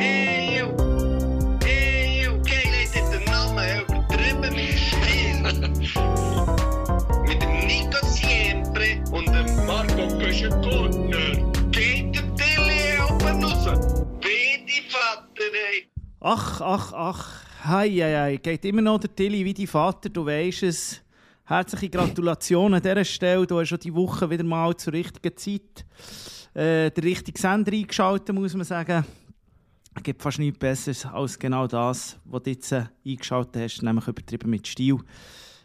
Eeuw, eeuw, kijk, lees dit de namen übertrieben mit Stil. Mit dem Nico Siempre und dem Marco Köschen-Gurtner. Geht der Tilly oben raus. Beide Vater, ey. Ach, ach, ach. Hei, hei, hei. Geht immer noch der Tilly wie dein Vater, du weisst es. Herzliche Gratulation an dieser Stelle. Du hast schon die Woche wieder mal zur richtigen Zeit äh, den richtigen Sender eingeschaltet, muss man sagen. Gibt fast nichts Besseres als genau das, was du jetzt äh, eingeschaltet hast, nämlich übertrieben mit Stil.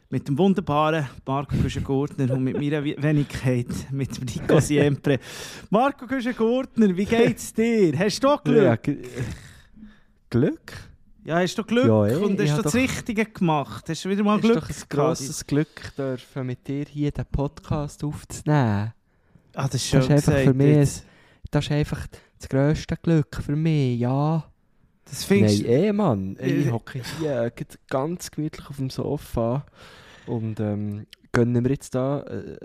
Mit dem wunderbaren Marco Güschen-Gurtner und mit meiner We- Wenigkeit, mit dem Nico Siempre. Marco Güschen-Gurtner, wie geht's dir? Hast du Glück? Ja, Glück? Ja, hast du Glück Ja, eh, und ich hast du das doch- Richtige gemacht? Hast du wieder mal Es ist Glück doch ein grosses Glück, dürfen mit dir hier den Podcast aufzunehmen. Ah, das ist Das schön ist einfach gesagt, für mich ein, das ist einfach das grösste Glück für mich, ja. Das findest Nein, eh, Mann. Ich Äh, hocke hier äh, ganz gemütlich auf dem Sofa und ähm, gönnen wir jetzt da äh,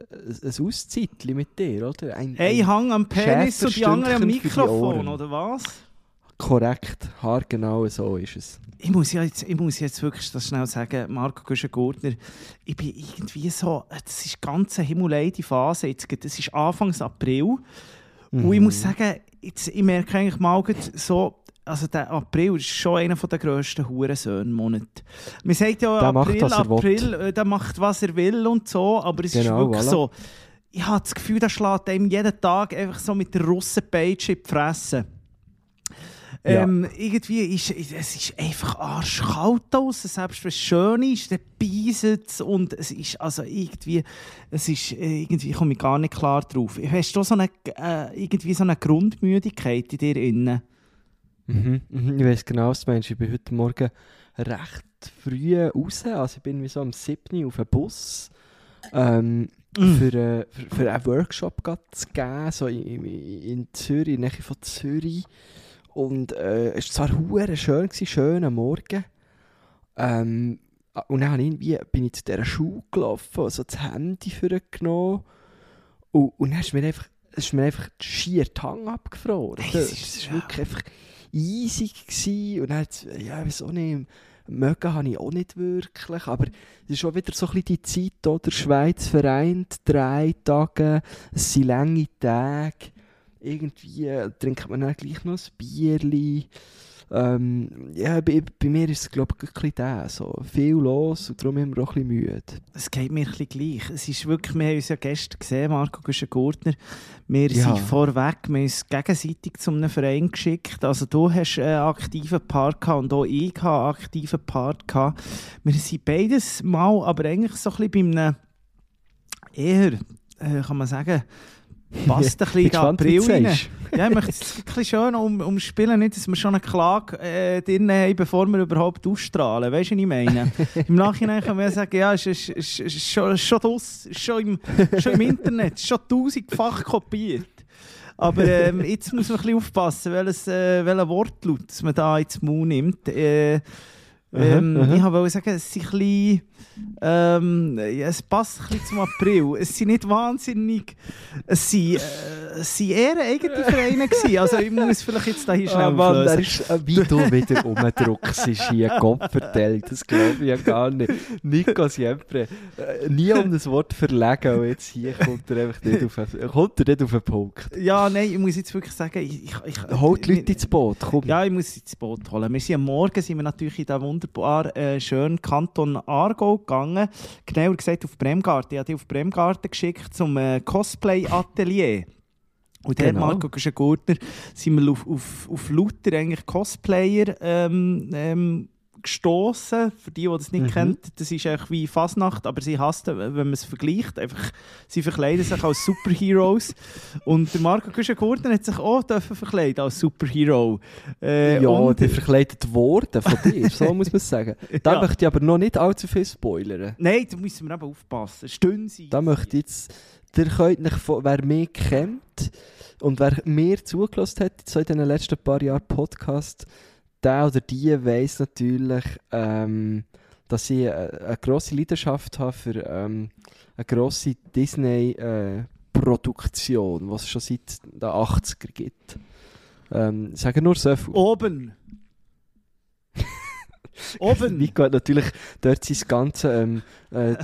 ein Auszeitchen mit dir, oder? Ein, Hey, ein, Hang am Penis und die anderen am Mikrofon, oder was? korrekt, haargenau so ist es. Ich muss, ja jetzt, ich muss jetzt wirklich das schnell sagen, Marco Güschen-Gurtner, ich bin irgendwie so, das ist ganz eine himmelleide Phase, jetzt, das ist Anfangs April und Mhm. ich muss sagen, jetzt, ich merke eigentlich mal so, also der April ist schon einer der grössten Hurensöhn-Monate. Man sagt ja, Der macht, April, was er will. April, äh, der macht, was er will und so, aber es Genau, ist wirklich voilà. so, ich habe das Gefühl, der schlägt einem jeden Tag einfach so mit der Russenpeitsche in die Fresse. Ja. Ähm, irgendwie ist es ist einfach arschkalt draußen, selbst wenn es schön ist, dann beißt es und es ist also irgendwie, es ist, äh, irgendwie komme ich gar nicht klar drauf. Hast du so eine, äh, irgendwie so eine Grundmüdigkeit in dir innen? Mhm, mhm, ich weiß genau, was du meinst. Ich bin heute Morgen recht früh raus. Also ich bin wie so am 7. auf einen Bus. Ähm, Mm. für, äh, für, für einen Workshop zu geben, so in, in, in Zürich, in der Nähe von Zürich. Und äh, es war zwar schön, gewesen, schöner Morgen. Ähm, und dann irgendwie, bin ich zu dieser Schule gelaufen, also das Handy vorgenommen. Und, und dann ist mir einfach, ist mir einfach schier die Hand abgefroren. Hey, das es war wirklich einfach easy. Gewesen. Und dann, ja, ich auch nicht, mögen habe ich auch nicht wirklich, aber es ist auch wieder so ein die Zeit, oder? Schweiz vereint, drei Tage, es sind lange Tage, irgendwie äh, trinkt man dann gleich noch ein Bierli. Ähm, ja, bei, bei mir ist es glaube ich ein bisschen das, so viel los und darum sind wir auch ein bisschen müde. Es geht mir ein bisschen gleich. Es ist wirklich, wir haben uns ja gestern gesehen, Marco Güschen-Gurtner. Wir Ja. sind vorweg, wir haben uns gegenseitig zu einem Verein geschickt. Also du hast einen aktiven Part gehabt und auch ich hatte einen aktiven Part gehabt. Wir sind beides mal, aber eigentlich so ein bisschen bei einem eher, äh, kann man sagen, passt ein bisschen in den April rein. Ja, ich möchte es ein bisschen schön um, umspielen, nicht, dass wir schon eine Klage äh, drin haben, bevor wir überhaupt ausstrahlen. Weißt du, was ich meine? Im Nachhinein können wir sagen, ja, es ist, ist, ist, schon, schon, ist schon, im, schon im Internet, schon tausendfach kopiert. Aber ähm, jetzt muss man ein bisschen aufpassen, welches, äh, welchen Wortlaut das man da ins Mund nimmt. Äh, ähm, Aha, aha. Ich wollte sagen, es sind ein bisschen, ähm, es passt ein bisschen zum April. Es sind nicht wahnsinnig, es sind, äh, es sind eher eigene Vereine gewesen. Also ich muss vielleicht jetzt da hier schnell Ah, Mann, auflösen. der ist, äh, wie du wieder umdruckst, ist hier Kopfverteilung. Das glaube ich ja gar nicht. Nico Siempre, äh, nie um das Wort verlegen und jetzt hier kommt er einfach nicht auf den, kommt er nicht auf den Punkt. Ja, nein, ich muss jetzt wirklich sagen, ich... ich, ich Holt die Leute ins Boot, komm. Ja, ich muss ins Boot holen. Wir sind am Morgen sind wir natürlich in den wunderbar äh, schönen Kanton Aargau gegangen. Genauer gesagt auf Bremgarten. Ich habe dich auf Bremgarten geschickt zum äh, Cosplay-Atelier. Und dort, Genau. Marco Güschen-Gurtner, sind wir auf, auf, auf lauter eigentlich Cosplayer ähm, ähm, gestoßen. Für die, die das nicht Mhm. kennen, das ist eigentlich wie Fasnacht, aber sie hassen, wenn man es vergleicht. Einfach, sie verkleiden sich als Superheroes. Und der Marco Güschen-Gurtner hat sich auch dürfen verkleiden als Superhero. Äh, ja, und- die verkleidet worden von dir, so muss man es sagen. Da Ja. möchte ich aber noch nicht allzu viel spoilern. Nein, da müssen wir eben aufpassen. Stimmen sie. Da möchte jetzt, ihr könnt nicht, wer mich kennt und wer mir zugelassen hat, so in den letzten paar Jahren Podcast, der oder die weiß natürlich, ähm, dass ich eine, eine grosse Leidenschaft habe für ähm, eine grosse Disney-Produktion, die es schon seit den 80er gibt. Ähm, sagen nur so viel. Oben. Oben. Nico hat natürlich dort sein ganzes ähm, äh,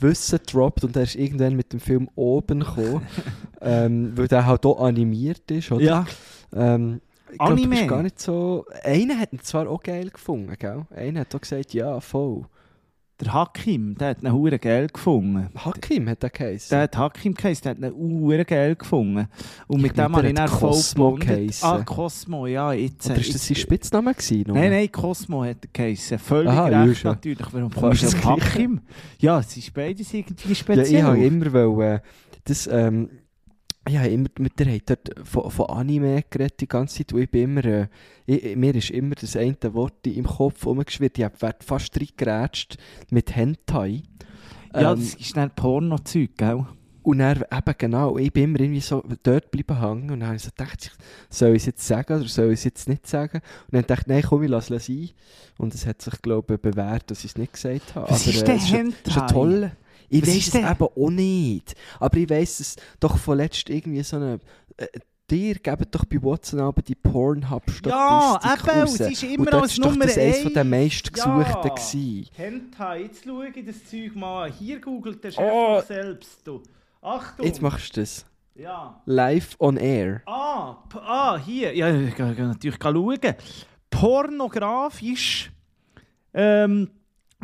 Wissen gedroppt und er ist irgendwann mit dem Film oben gekommen, ähm, weil der halt auch animiert ist, oder? Ja. Ähm, ich glaub, Anime. bist gar nicht so... Einer hat ihn zwar auch geil gefunden, gell? Einer hat auch gesagt, ja, voll. Der Hakim, der hat einen Huren geil gefunden. Hakim hat er geheißen. Der hat Hakim geheißen, der hat einen Huren geil gefunden. Und mit Ich dem habe ich dann voll Cosmo geheissen. Ah, Cosmo, ja, jetzt. Oder ist das sein Spitzname gewesen? nur? Nein, nein, Cosmo hat er geheißen. Völlig Aha, recht ja. natürlich. Warum kommst du das auf. Hakim? Ja, es ist beides irgendwie Ja, speziell. ich habe immer wollen, das, ähm, ich habe immer mit der hat dort von, von Anime geredet die ganze Zeit und ich bin immer, äh, ich, mir ist immer das eine Wort im Kopf rumgeschwirrt, ich habe fast reingeratscht mit Hentai. ja, Ähm, das ist dann Porno-Zeug, gell? und dann eben genau, ich bin immer irgendwie so dort bleiben hängen und dann habe ich so gedacht, soll ich es jetzt sagen oder soll ich es jetzt nicht sagen? Und dann dachte ich, nein, komm, ich lasse es sein. Und es hat sich, glaube ich, bewährt, dass ich es nicht gesagt habe. Was Aber, ist äh, denn ist ein- Hentai? Das ist ein toller. Ich Was weiß es eben auch nicht. Aber ich weiß es doch von letzt irgendwie so eine. Äh, dir gebt doch bei WhatsApp aber die Pornhub-Statistik Ja, eben, raus. es ist immer als ist Nummer das eines von den eins. meistgesuchten Ja. gewesen. Hentai, jetzt schaue ich das Zeug mal an. Hier googelt der Chef Oh. selbst. Du. Achtung! Jetzt machst du das. Ja. Live on air. Ah, ah hier. Ja, ich kann kann natürlich schauen. Pornografisch. Ähm,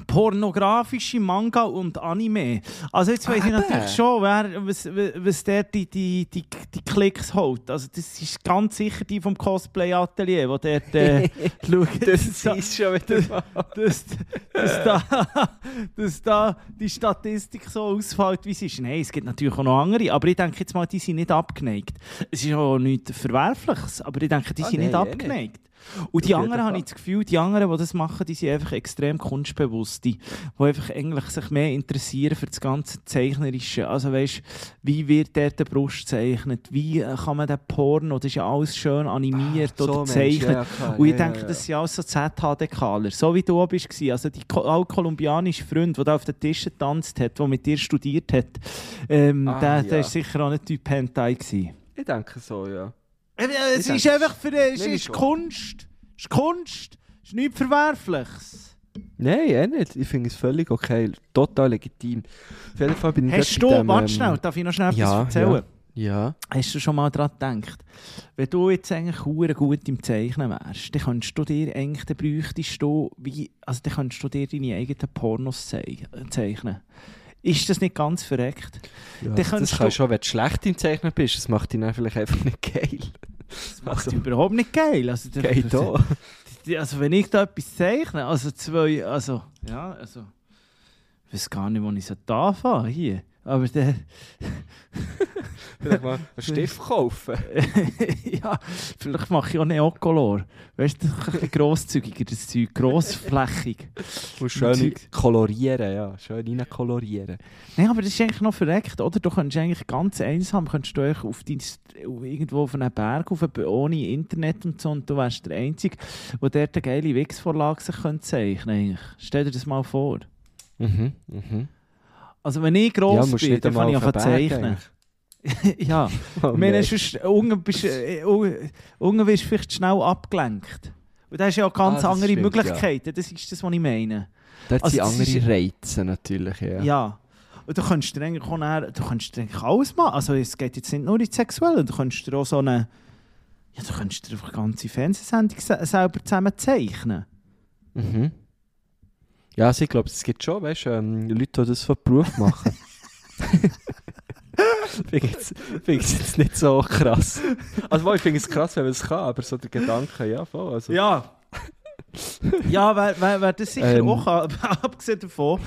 pornografische Manga und Anime. Also jetzt weiß Ah, ich eben. natürlich schon, wer, was, was der die, die, die, die Klicks holt. Also das ist ganz sicher die vom Cosplay-Atelier, wo der äh, schaut. Das ist schon wieder mal. dass, dass, da, dass da die Statistik so ausfällt, wie sie ist. Nein, es gibt natürlich auch noch andere, aber ich denke jetzt mal, die sind nicht abgeneigt. Es ist auch nichts Verwerfliches, aber ich denke, die Ah, sind nicht eh abgeneigt. Und die anderen, habe ich das Gefühl, die anderen, die das machen, die sind einfach extrem kunstbewusst, die, einfach eigentlich sich mehr interessieren für das ganze Zeichnerische. Also weißt, wie wird der die Brust gezeichnet? Wie äh, kann man den Porno, das ist ja alles schön animiert Ah, so, oder gezeichnet. ja, klar, Und ich ja, denke, ja, ja. das sind alles so ZHD-Kaler. So wie du gewesen. Also die auch kolumbianische Freund, der da auf den Tischen getanzt hat, der mit dir studiert hat, ähm, Ah, der, der ja. ist sicher auch nicht Typ Hentai gewesen. Ich denke so, ja. Äh, äh, Es ist einfach für es ist schon. Kunst. Es ist Kunst. Es ist nichts Verwerfliches. Nein, eh nicht. Ich finde es völlig okay. Total legitim. Auf jeden Fall bin ich Hast du, dem, warte ähm, schnell, darf ich noch schnell etwas ja, erzählen? Ja. Hast du schon mal daran gedacht, wenn du jetzt eigentlich gut im Zeichnen wärst, dann könntest du dir eigentlich, dann bräuchtest du, wie, also dann könntest du dir deine eigenen Pornos zei- zeichnen. Ist das nicht ganz verreckt? ja das könntest kann du- schon, wenn du schlecht im Zeichnen bist. Das macht dich dann vielleicht einfach nicht geil. Das macht Also- überhaupt nicht geil. Also, der- auch. die- Also wenn ich da etwas zeichne, also zwei, also, ja, also, ich weiß gar nicht, wo ich so anfangen hier. Aber der, Vielleicht mal einen Stift kaufen. ja, vielleicht mache ich auch Neocolor. Weißt du, ein bisschen grosszügiger, das Zeug, grossflächig. Und schön Zeug. kolorieren, ja. Schön rein kolorieren. Nein, aber das ist eigentlich noch verreckt, oder? Du könntest eigentlich ganz einsam, könntest du eigentlich auf dein, irgendwo auf einen Berg rauf, ohne Internet und so, und du wärst der Einzige, der dort eine geile Wix-Vorlage sich könnte zeichnen eigentlich. Stell dir das mal vor. Mhm, mhm. Also wenn ich gross musst bin, dann kann ich einfach zeichnen. ja, Oh, ich meine, sonst, unten bist, äh, unten du vielleicht schnell abgelenkt. Und da hast du ja auch ganz Ah, andere stimmt, Möglichkeiten, das ist das, was ich meine. Dort also sind andere ist- Reize natürlich, ja. Ja. Und du kannst dir eigentlich auch nachher, du kannst dir alles machen. Also es geht jetzt nicht nur ins Sexuelle, du kannst dir auch so eine, ja, du kannst dir einfach eine ganze Fernsehsendung se selber zusammen zeichnen. Mhm. Ja, also ich glaube, es gibt schon, weißt du, ähm, Leute, die das von Beruf machen. finde ich ich jetzt nicht so krass. Also, wohl, ich finde es krass, wenn man es kann, aber so der Gedanke, ja, voll. Also, Ja. ja, wer, wer, wer das sicher Ähm. auch kann, abgesehen davon.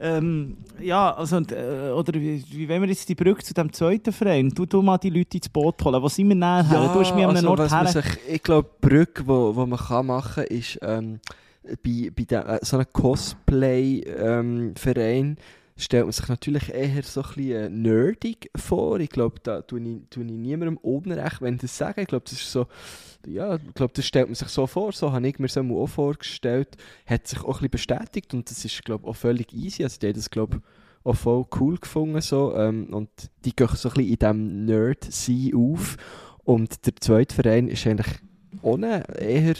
Ähm, ja, also, und, äh, oder wie, wie wollen wir jetzt die Brücke zu dem zweiten Verein? Du, du mal die Leute ins Boot holen. Wo sind wir näher her? Du hast mich an einem also, Ort her. sich, Ich glaube, die Brücke, wo, wo man kann machen kann, ist ähm, bei, bei der, äh, so einem Cosplay-Verein stellt man sich natürlich eher so ein bisschen äh, nerdig vor. Ich glaube, da tue ich, tue ich niemandem Unrecht, wenn ich das sage. Ich glaube, das ist so, ja, ich glaube, das stellt man sich so vor. So habe ich mir so auch vorgestellt. Hat sich auch ein bisschen bestätigt und das ist, glaube ich, auch völlig easy. Also haben das, glaube ich, auch voll cool gefunden. So. Ähm, und die gehen so ein bisschen in diesem Nerd-Sein auf. Und der zweite Verein ist eigentlich ohne eher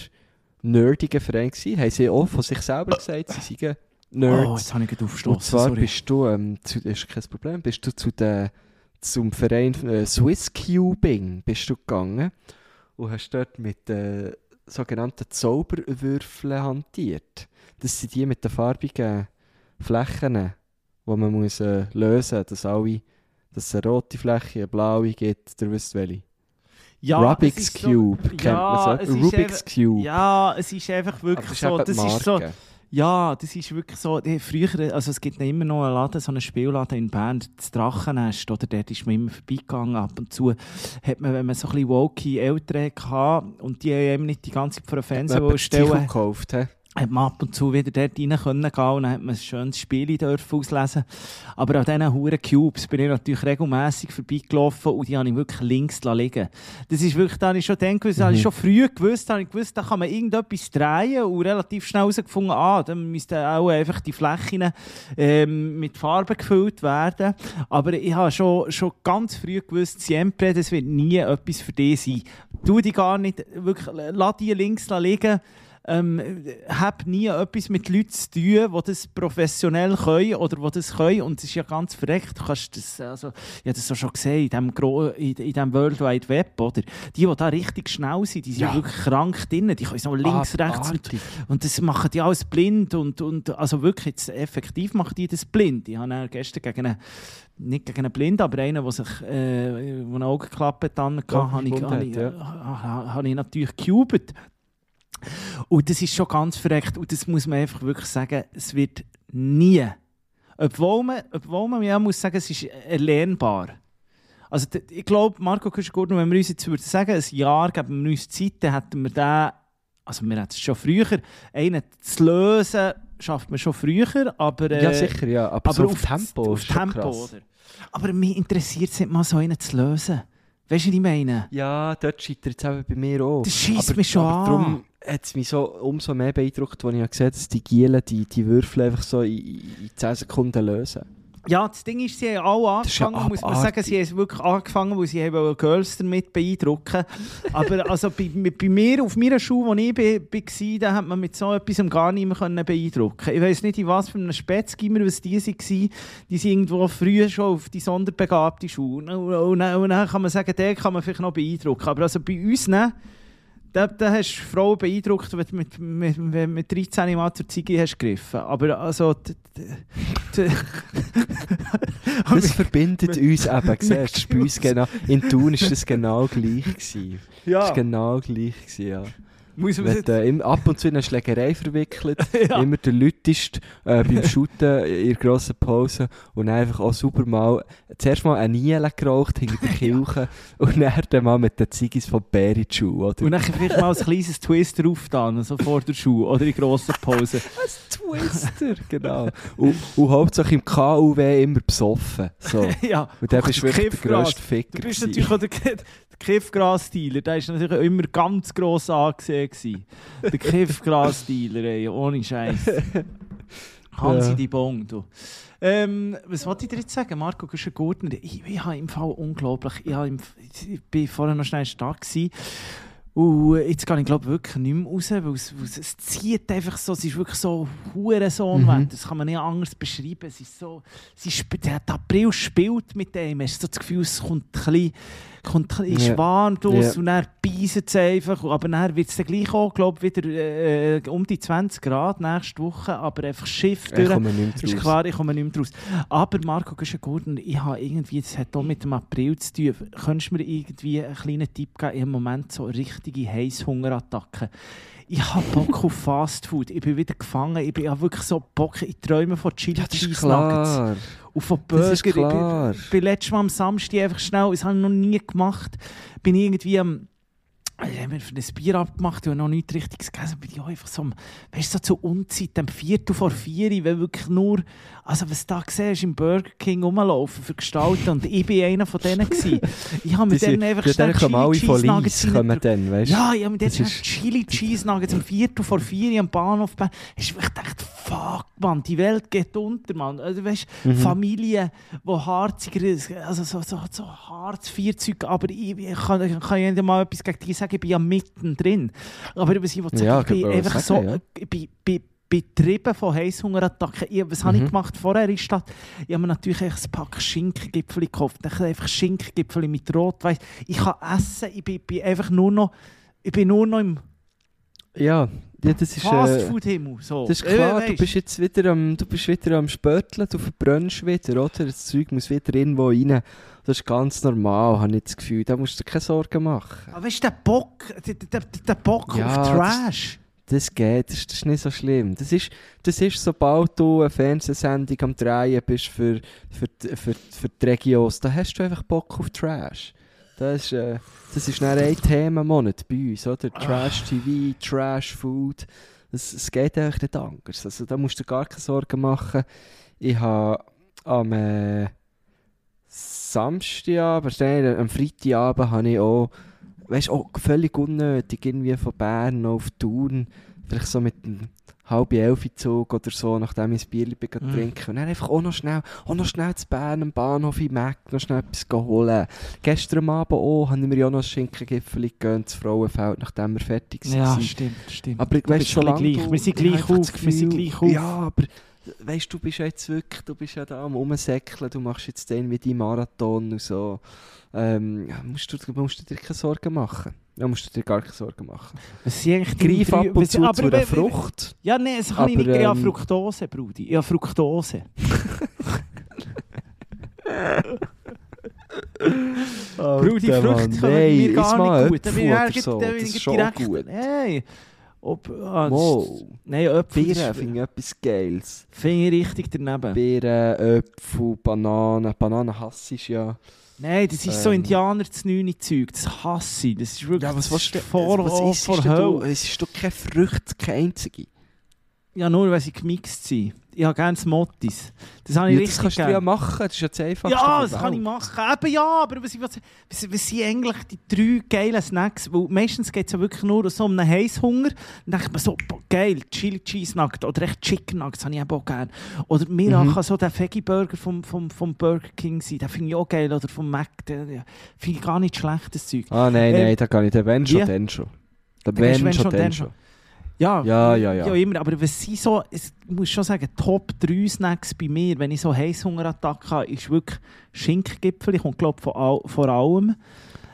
nerdiger Verein gewesen. Haben sie auch von sich selber gesagt, sie seien Oh, Nerds. jetzt habe ich gerade Und aufgestoßen. zwar sorry. bist du, ähm, zu, ist kein Problem, bist du zu der, zum Verein äh, Swiss Cubing bist du gegangen und hast dort mit äh, sogenannten Zauberwürfeln hantiert. Das sind die mit den farbigen Flächen, die man muss, äh, lösen muss, dass alle, dass es eine rote Fläche, eine blaue gibt, ihr wisst welche. Ja, Rubik's ist so- Cube, kennt ja, man es so? ist Rubik's einfach- Cube. Ja, es ist einfach wirklich das ist so. Das ist so ja, das ist wirklich so. die- Früher, also es gibt immer noch einen Laden, so einen Spielladen in Bern, das Drachennest, oder? Dort ist man immer vorbeigegangen. Ab und zu hat man, wenn man so ein bisschen woke Eltern hatte und die haben eben nicht die ganze Zeit vor dem Fernseher stellen gekauft, hä? Hat man ab und zu wieder dort rein können gehen und dann hat man ein schönes Spiel dürfen auslesen. Aber an diesen huren Cubes bin ich natürlich regelmässig vorbeigelaufen und die habe ich wirklich links liegen Das ist wirklich, da habe ich schon gedacht, das habe ich Mhm. schon früh gewusst, da habe ich gewusst, da kann man irgendetwas drehen und relativ schnell herausgefunden, ah, dann müssten auch einfach die Flächen ähm, mit Farbe gefüllt werden. Aber ich habe schon, schon ganz früh gewusst, Siempre, das wird nie etwas für dich sein. Tu die gar nicht, wirklich, lass die links liegen ähm, habe nie etwas mit Leuten zu tun, die das professionell können oder die das können. Und es ist ja ganz verreckt. Du kannst das, also, ich habe das auch schon gesehen in diesem, Gro in, in diesem World Wide Web. Oder? Die, die da richtig schnell sind, die sind Ja. wirklich krank drin. Die können so links, rechts und, Abartig. und das machen die alles blind. Und, und also wirklich, jetzt effektiv machen die das blind. Ich habe gestern gegen einen, nicht gegen einen Blind, aber einen, der sich äh, wo eine Augenklappe dann hatte, Ja, habe ich, gefunden habe ich, hat, ha- habe ich natürlich gecubed. Und das ist schon ganz verreckt. Und das muss man einfach wirklich sagen, es wird nie. Obwohl man, obwohl man ja muss sagen, es ist erlernbar. Also ich glaube, Marco Kuschgurten, wenn wir uns jetzt würden sagen, ein Jahr geben wir uns Zeit, dann hätten wir den, also wir hätten es schon früher, einen zu lösen, schafft man schon früher, aber... äh, Ja, sicher, ja. Aber, aber so auf, auf Tempo auf Tempo, oder? Aber mich interessiert es nicht mal, so einen zu lösen. Weißt du, was ich meine? Ja, dort scheitert es eben bei mir auch. Das Aber- mich schon aber an. Darum hat es mich so umso mehr beeindruckt, als ich gesehen habe, dass die Gielen die, die Würfel einfach so in, in 10 Sekunden lösen. Ja, das Ding ist, sie haben alle ist ja angefangen, muss man sagen, sie haben wirklich angefangen, weil sie haben Girls damit beeindrucken Aber also bei, bei mir, auf meiner Schule, wo ich war, da hat man mit so etwas gar nicht mehr können beeindrucken Ich weiß nicht, in was für einem Spätzgimmer was die waren. Die sind irgendwo früher schon auf die sonderbegabte Schule. Und, und, dann- und dann kann man sagen, der kann man vielleicht noch beeindrucken. Aber also bei uns, ne, da, da hast du Frauen beeindruckt, wenn du mit, mit, mit, mit 13 Mal zur Ziege hast gegriffen. Aber also... Das verbindet uns eben, siehst du, genau. In Thun war das genau gleich. Gewesen. Das ja, war genau gleich, gewesen, ja. Muss man Wird, äh, im- ab und zu in eine Schlägerei verwickelt, Ja. immer der Lütest äh, beim Shooten in der grossen Pause und dann einfach auch super mal, zuerst mal eine Niele geraucht hinter der Kirche und dann, dann mal mit den Ziggis von die Schuhe, oder? Und dann vielleicht mal ein kleines Twister auftan, so vor der Schule oder in grosser Pause. Twister, genau. Und, und hauptsächlich im KUW immer besoffen. So. ja, Und dann bist du wirklich der grösste Ficker. Du bist natürlich auch der Kiffgras-Dealer, der ist natürlich immer ganz gross angesehen. gewesen. Der Kiffgras-Dealer, ey, ohne Scheiß. Hansi Ja. die Bong, du. Ähm, was wollte ich dir jetzt sagen, Marco Güschen-Gurtner? Ich, ich habe im Fall unglaublich, ich, im, ich bin vorher noch schnell stark gewesen. Und jetzt gehe ich glaube wirklich nicht mehr raus, weil es, weil es, zieht einfach so, es ist wirklich so Hurensohn, Mhm. das kann man nicht anders beschreiben. Es ist so, es ist, der, April spielt mit dem, hast du so das Gefühl, es kommt ein bisschen, kommt bisschen Ja. warm draus Ja. und dann beißt es einfach. Aber dann wird es dann gleich auch, glaube ich, wieder äh, um die 20 Grad nächste Woche, aber einfach Schiff Ich durch. komme nicht Ist klar, ich komme nicht mehr draus. Aber Marco Güschen-Gurtner, ich habe irgendwie, das hat auch mit dem April zu tun. Könntest du mir irgendwie einen kleinen Tipp geben? Ich im Moment so richtige Heißhungerattacken. Ich habe Bock auf Fast Food. Ich bin wieder gefangen. Ich bin ja wirklich so Bock. Ich träume von Chili Ja, das ist Cheese Nuggets Burger. Das ist Ich bin letztes Mal am Samstag einfach schnell, das habe ich noch nie gemacht, bin ich irgendwie am ich habe mir für ein Bier abgemacht und noch nichts Richtiges gegessen. Bin ich auch einfach so, weißt du, so zur Unzeit, am Viertel vor vier, wenn wirklich nur, also was du da siehst, im Burger King rumlaufen für Gestalten und ich bin einer von denen gewesen. Ich habe dann sind- einfach schnell Chili Cheese Nuggets kommen dann, weißt? Ja, ich habe dann Das schnell Chili Cheese Nuggets am Viertel vor vier am Bahnhof wirklich gedacht, fuck, man, die Welt geht unter, man. Also, weißt, Mhm. Familien, die harziger ist, also so, so, so Harz, Vierzeug, aber ich, ich kann, ich kann ja mal etwas gegen die sagen. ich bin ja mittendrin. Aber was ich will sagen, Ja, ich bin ich einfach sagen, so, ja. ich bin, bin betrieben von Heißhungerattacken. Ich, was habe ich Mhm. gemacht vorher in der Stadt? Ich habe mir natürlich ein Pack Schinkengipfel gekauft. Ich habe einfach Schinkengipfel mit Rotweiß. Ich kann essen, ich bin, bin einfach nur noch, ich bin nur noch im Ja, ja das ist... Äh, Fastfood-Himmel. So. das ist klar, Äh, du bist jetzt wieder am, du bist wieder am Spörteln, du verbrennst wieder, oder? Das Zeug muss wieder irgendwo rein. Das ist ganz normal, habe ich das Gefühl. Da musst du dir keine Sorgen machen. Aber weißt du, der Bock, der, der, der Bock Ja, auf Trash. Das geht, das, das ist nicht so schlimm. Das ist, das ist sobald du eine Fernsehsendung am Drehen bist für, für, die- für, für die Regios, da hast du einfach Bock auf Trash. Das ist, äh, das ist dann ein Themenmonat bei uns, oder? Trash TV, Trash Food. Es, geht eigentlich nicht anders. Also da musst du gar keine Sorgen machen. Ich habe am äh, Samstagabend, nein, am Freitagabend habe ich auch, weißt auch völlig unnötig, irgendwie von Bern auf Thun, vielleicht so mit einem halb elf Zug oder so, nachdem ich ein Bier bin Mm. trinken und dann einfach auch noch schnell, auch noch schnell zu Bern am Bahnhof in Mac noch schnell etwas holen. Gestern Abend auch, haben wir ja auch noch ein Schinkengipfel gegönnt, das Frauenfeld, nachdem wir fertig Ja, waren. stimmt, stimmt. Aber Du weißt gleich. du- Wir sind ich gleich auf, wir sind gleich auf. Ja, aber weißt du, du bist ja jetzt wirklich, du bist ja da am Rumsäckeln, du machst jetzt den wie die Marathon und so. Ähm, musst, du, musst du dir keine Sorgen machen. Ja, musst du dir gar keine Sorgen machen. Was sind eigentlich Greif drei- ab und zu aber zu einer Frucht. Ja, nein, das kann ich Aber, nicht. Ich habe ähm, Fructose, Brudi. Ich habe Fructose. Brudi, Frucht nein, mir gar nicht gut. Da bin ich so, da bin das ich ist schon direkt- gut. Ob, ah, Wow. ist- Nein, Äpfel das finde ich etwas Geiles. finde ich richtig daneben. Beeren, Äpfel, Bananen. Bananen hasse ich ja. Nein, das ist so Ähm. Indianer zu neun Zeug. Das hasse ich. Das ist wirklich Ja, was ist vor, was vor, isst vor du? Hölle. Es ist doch keine Frucht, keine einzige. Ja, nur weil sie gemixt sind. Ich habe gerne Smoothies. Das habe ich Ja, das richtig kannst du ja machen, das ist ja das Einfachste. Ja, das kann ich machen. Eben ja, aber was, was, was, was sind eigentlich die drei geilen Snacks? Weil meistens geht es ja wirklich nur so um einen Heißhunger. Dann denkt man so, boah, geil, Chili Cheese Nugget oder echt Chicken Nuggets habe ich eben auch gerne. Oder mir Mhm. kann so der Veggie Burger vom, vom, vom Burger King sein. Den finde ich auch geil. Oder vom Mac. den- den Finde ich gar nicht schlecht, das Zeug. Ah, nein, Ähm, nein, da kann ich den wenn schon, wie? dann schon. Du wenn schon, dann schon. Ja, Ja, ja, ja. ja immer. Aber was sind so, ich muss schon sagen, Top 3 Snacks bei mir, wenn ich so Heißhungerattacken habe, ist wirklich Schinkengipfel. Ich glaube vor, all, vor allem.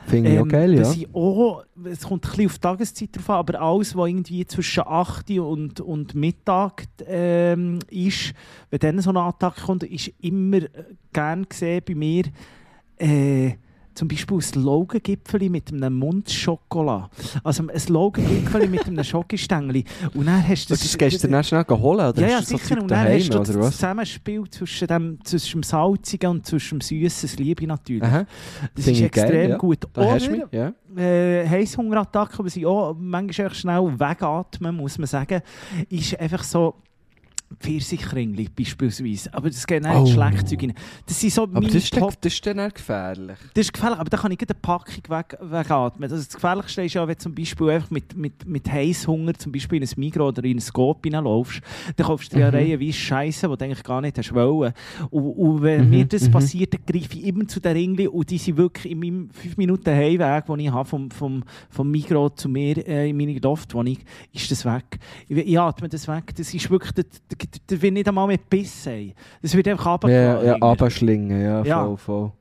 Finde ich auch Ähm, geil, ja. auch, es kommt ein bisschen auf die Tageszeit drauf an, aber alles, was irgendwie zwischen 8 und, und Mittag ähm, ist, wenn dann so eine Attacke kommt, ist immer äh, gern gesehen bei mir äh, zum Beispiel ein Logengipfel mit einem Mundschokolade. Also ein Logengipfel mit einem Schokostängel. Und dann hast du Das ist gestern dann schnell geholt, oder? ja, ja, Hast so sicher. Und dann daheim, hast du das was? Zusammenspiel zwischen dem, zwischen dem Salzigen und zwischen dem Süßen, das liebe ich natürlich. Aha, Das Finde ist ich geil, extrem ja. gut. da hast du Oder mich, ja. äh, Heißhungerattacken, die sie auch manchmal schnell wegatmen, muss man sagen, ist einfach so Pfirsichringli beispielsweise. Aber das geht nicht Oh. Schlagzeug rein. Das sind so Aber das ist, Top... das ist dann auch gefährlich. Das ist gefährlich, aber da kann ich eine Packung weg, wegatmen. Also das Gefährlichste ist ja, wenn du zum Beispiel einfach mit, mit, mit Heißhunger zum Beispiel in ein Migros oder in ein Scope hineinlaufst, dann kaufst du dir Mhm. eine Reihe wie Scheiße, die du eigentlich gar nicht hast wollen. Und, und wenn Mhm, mir das mhm. passiert, dann greife ich immer zu den Ringli und die sind wirklich in meinem 5 Minuten Heimweg, den ich habe vom, vom, vom Migros zu mir äh, in meine Loftwohnung, ist das weg. Ich, ich atme das weg. Das ist wirklich, da, da, da will nicht einmal mit Biss sein. Das wird einfach Ja, runtergelassen. ja, ja, Ja. voll, voll.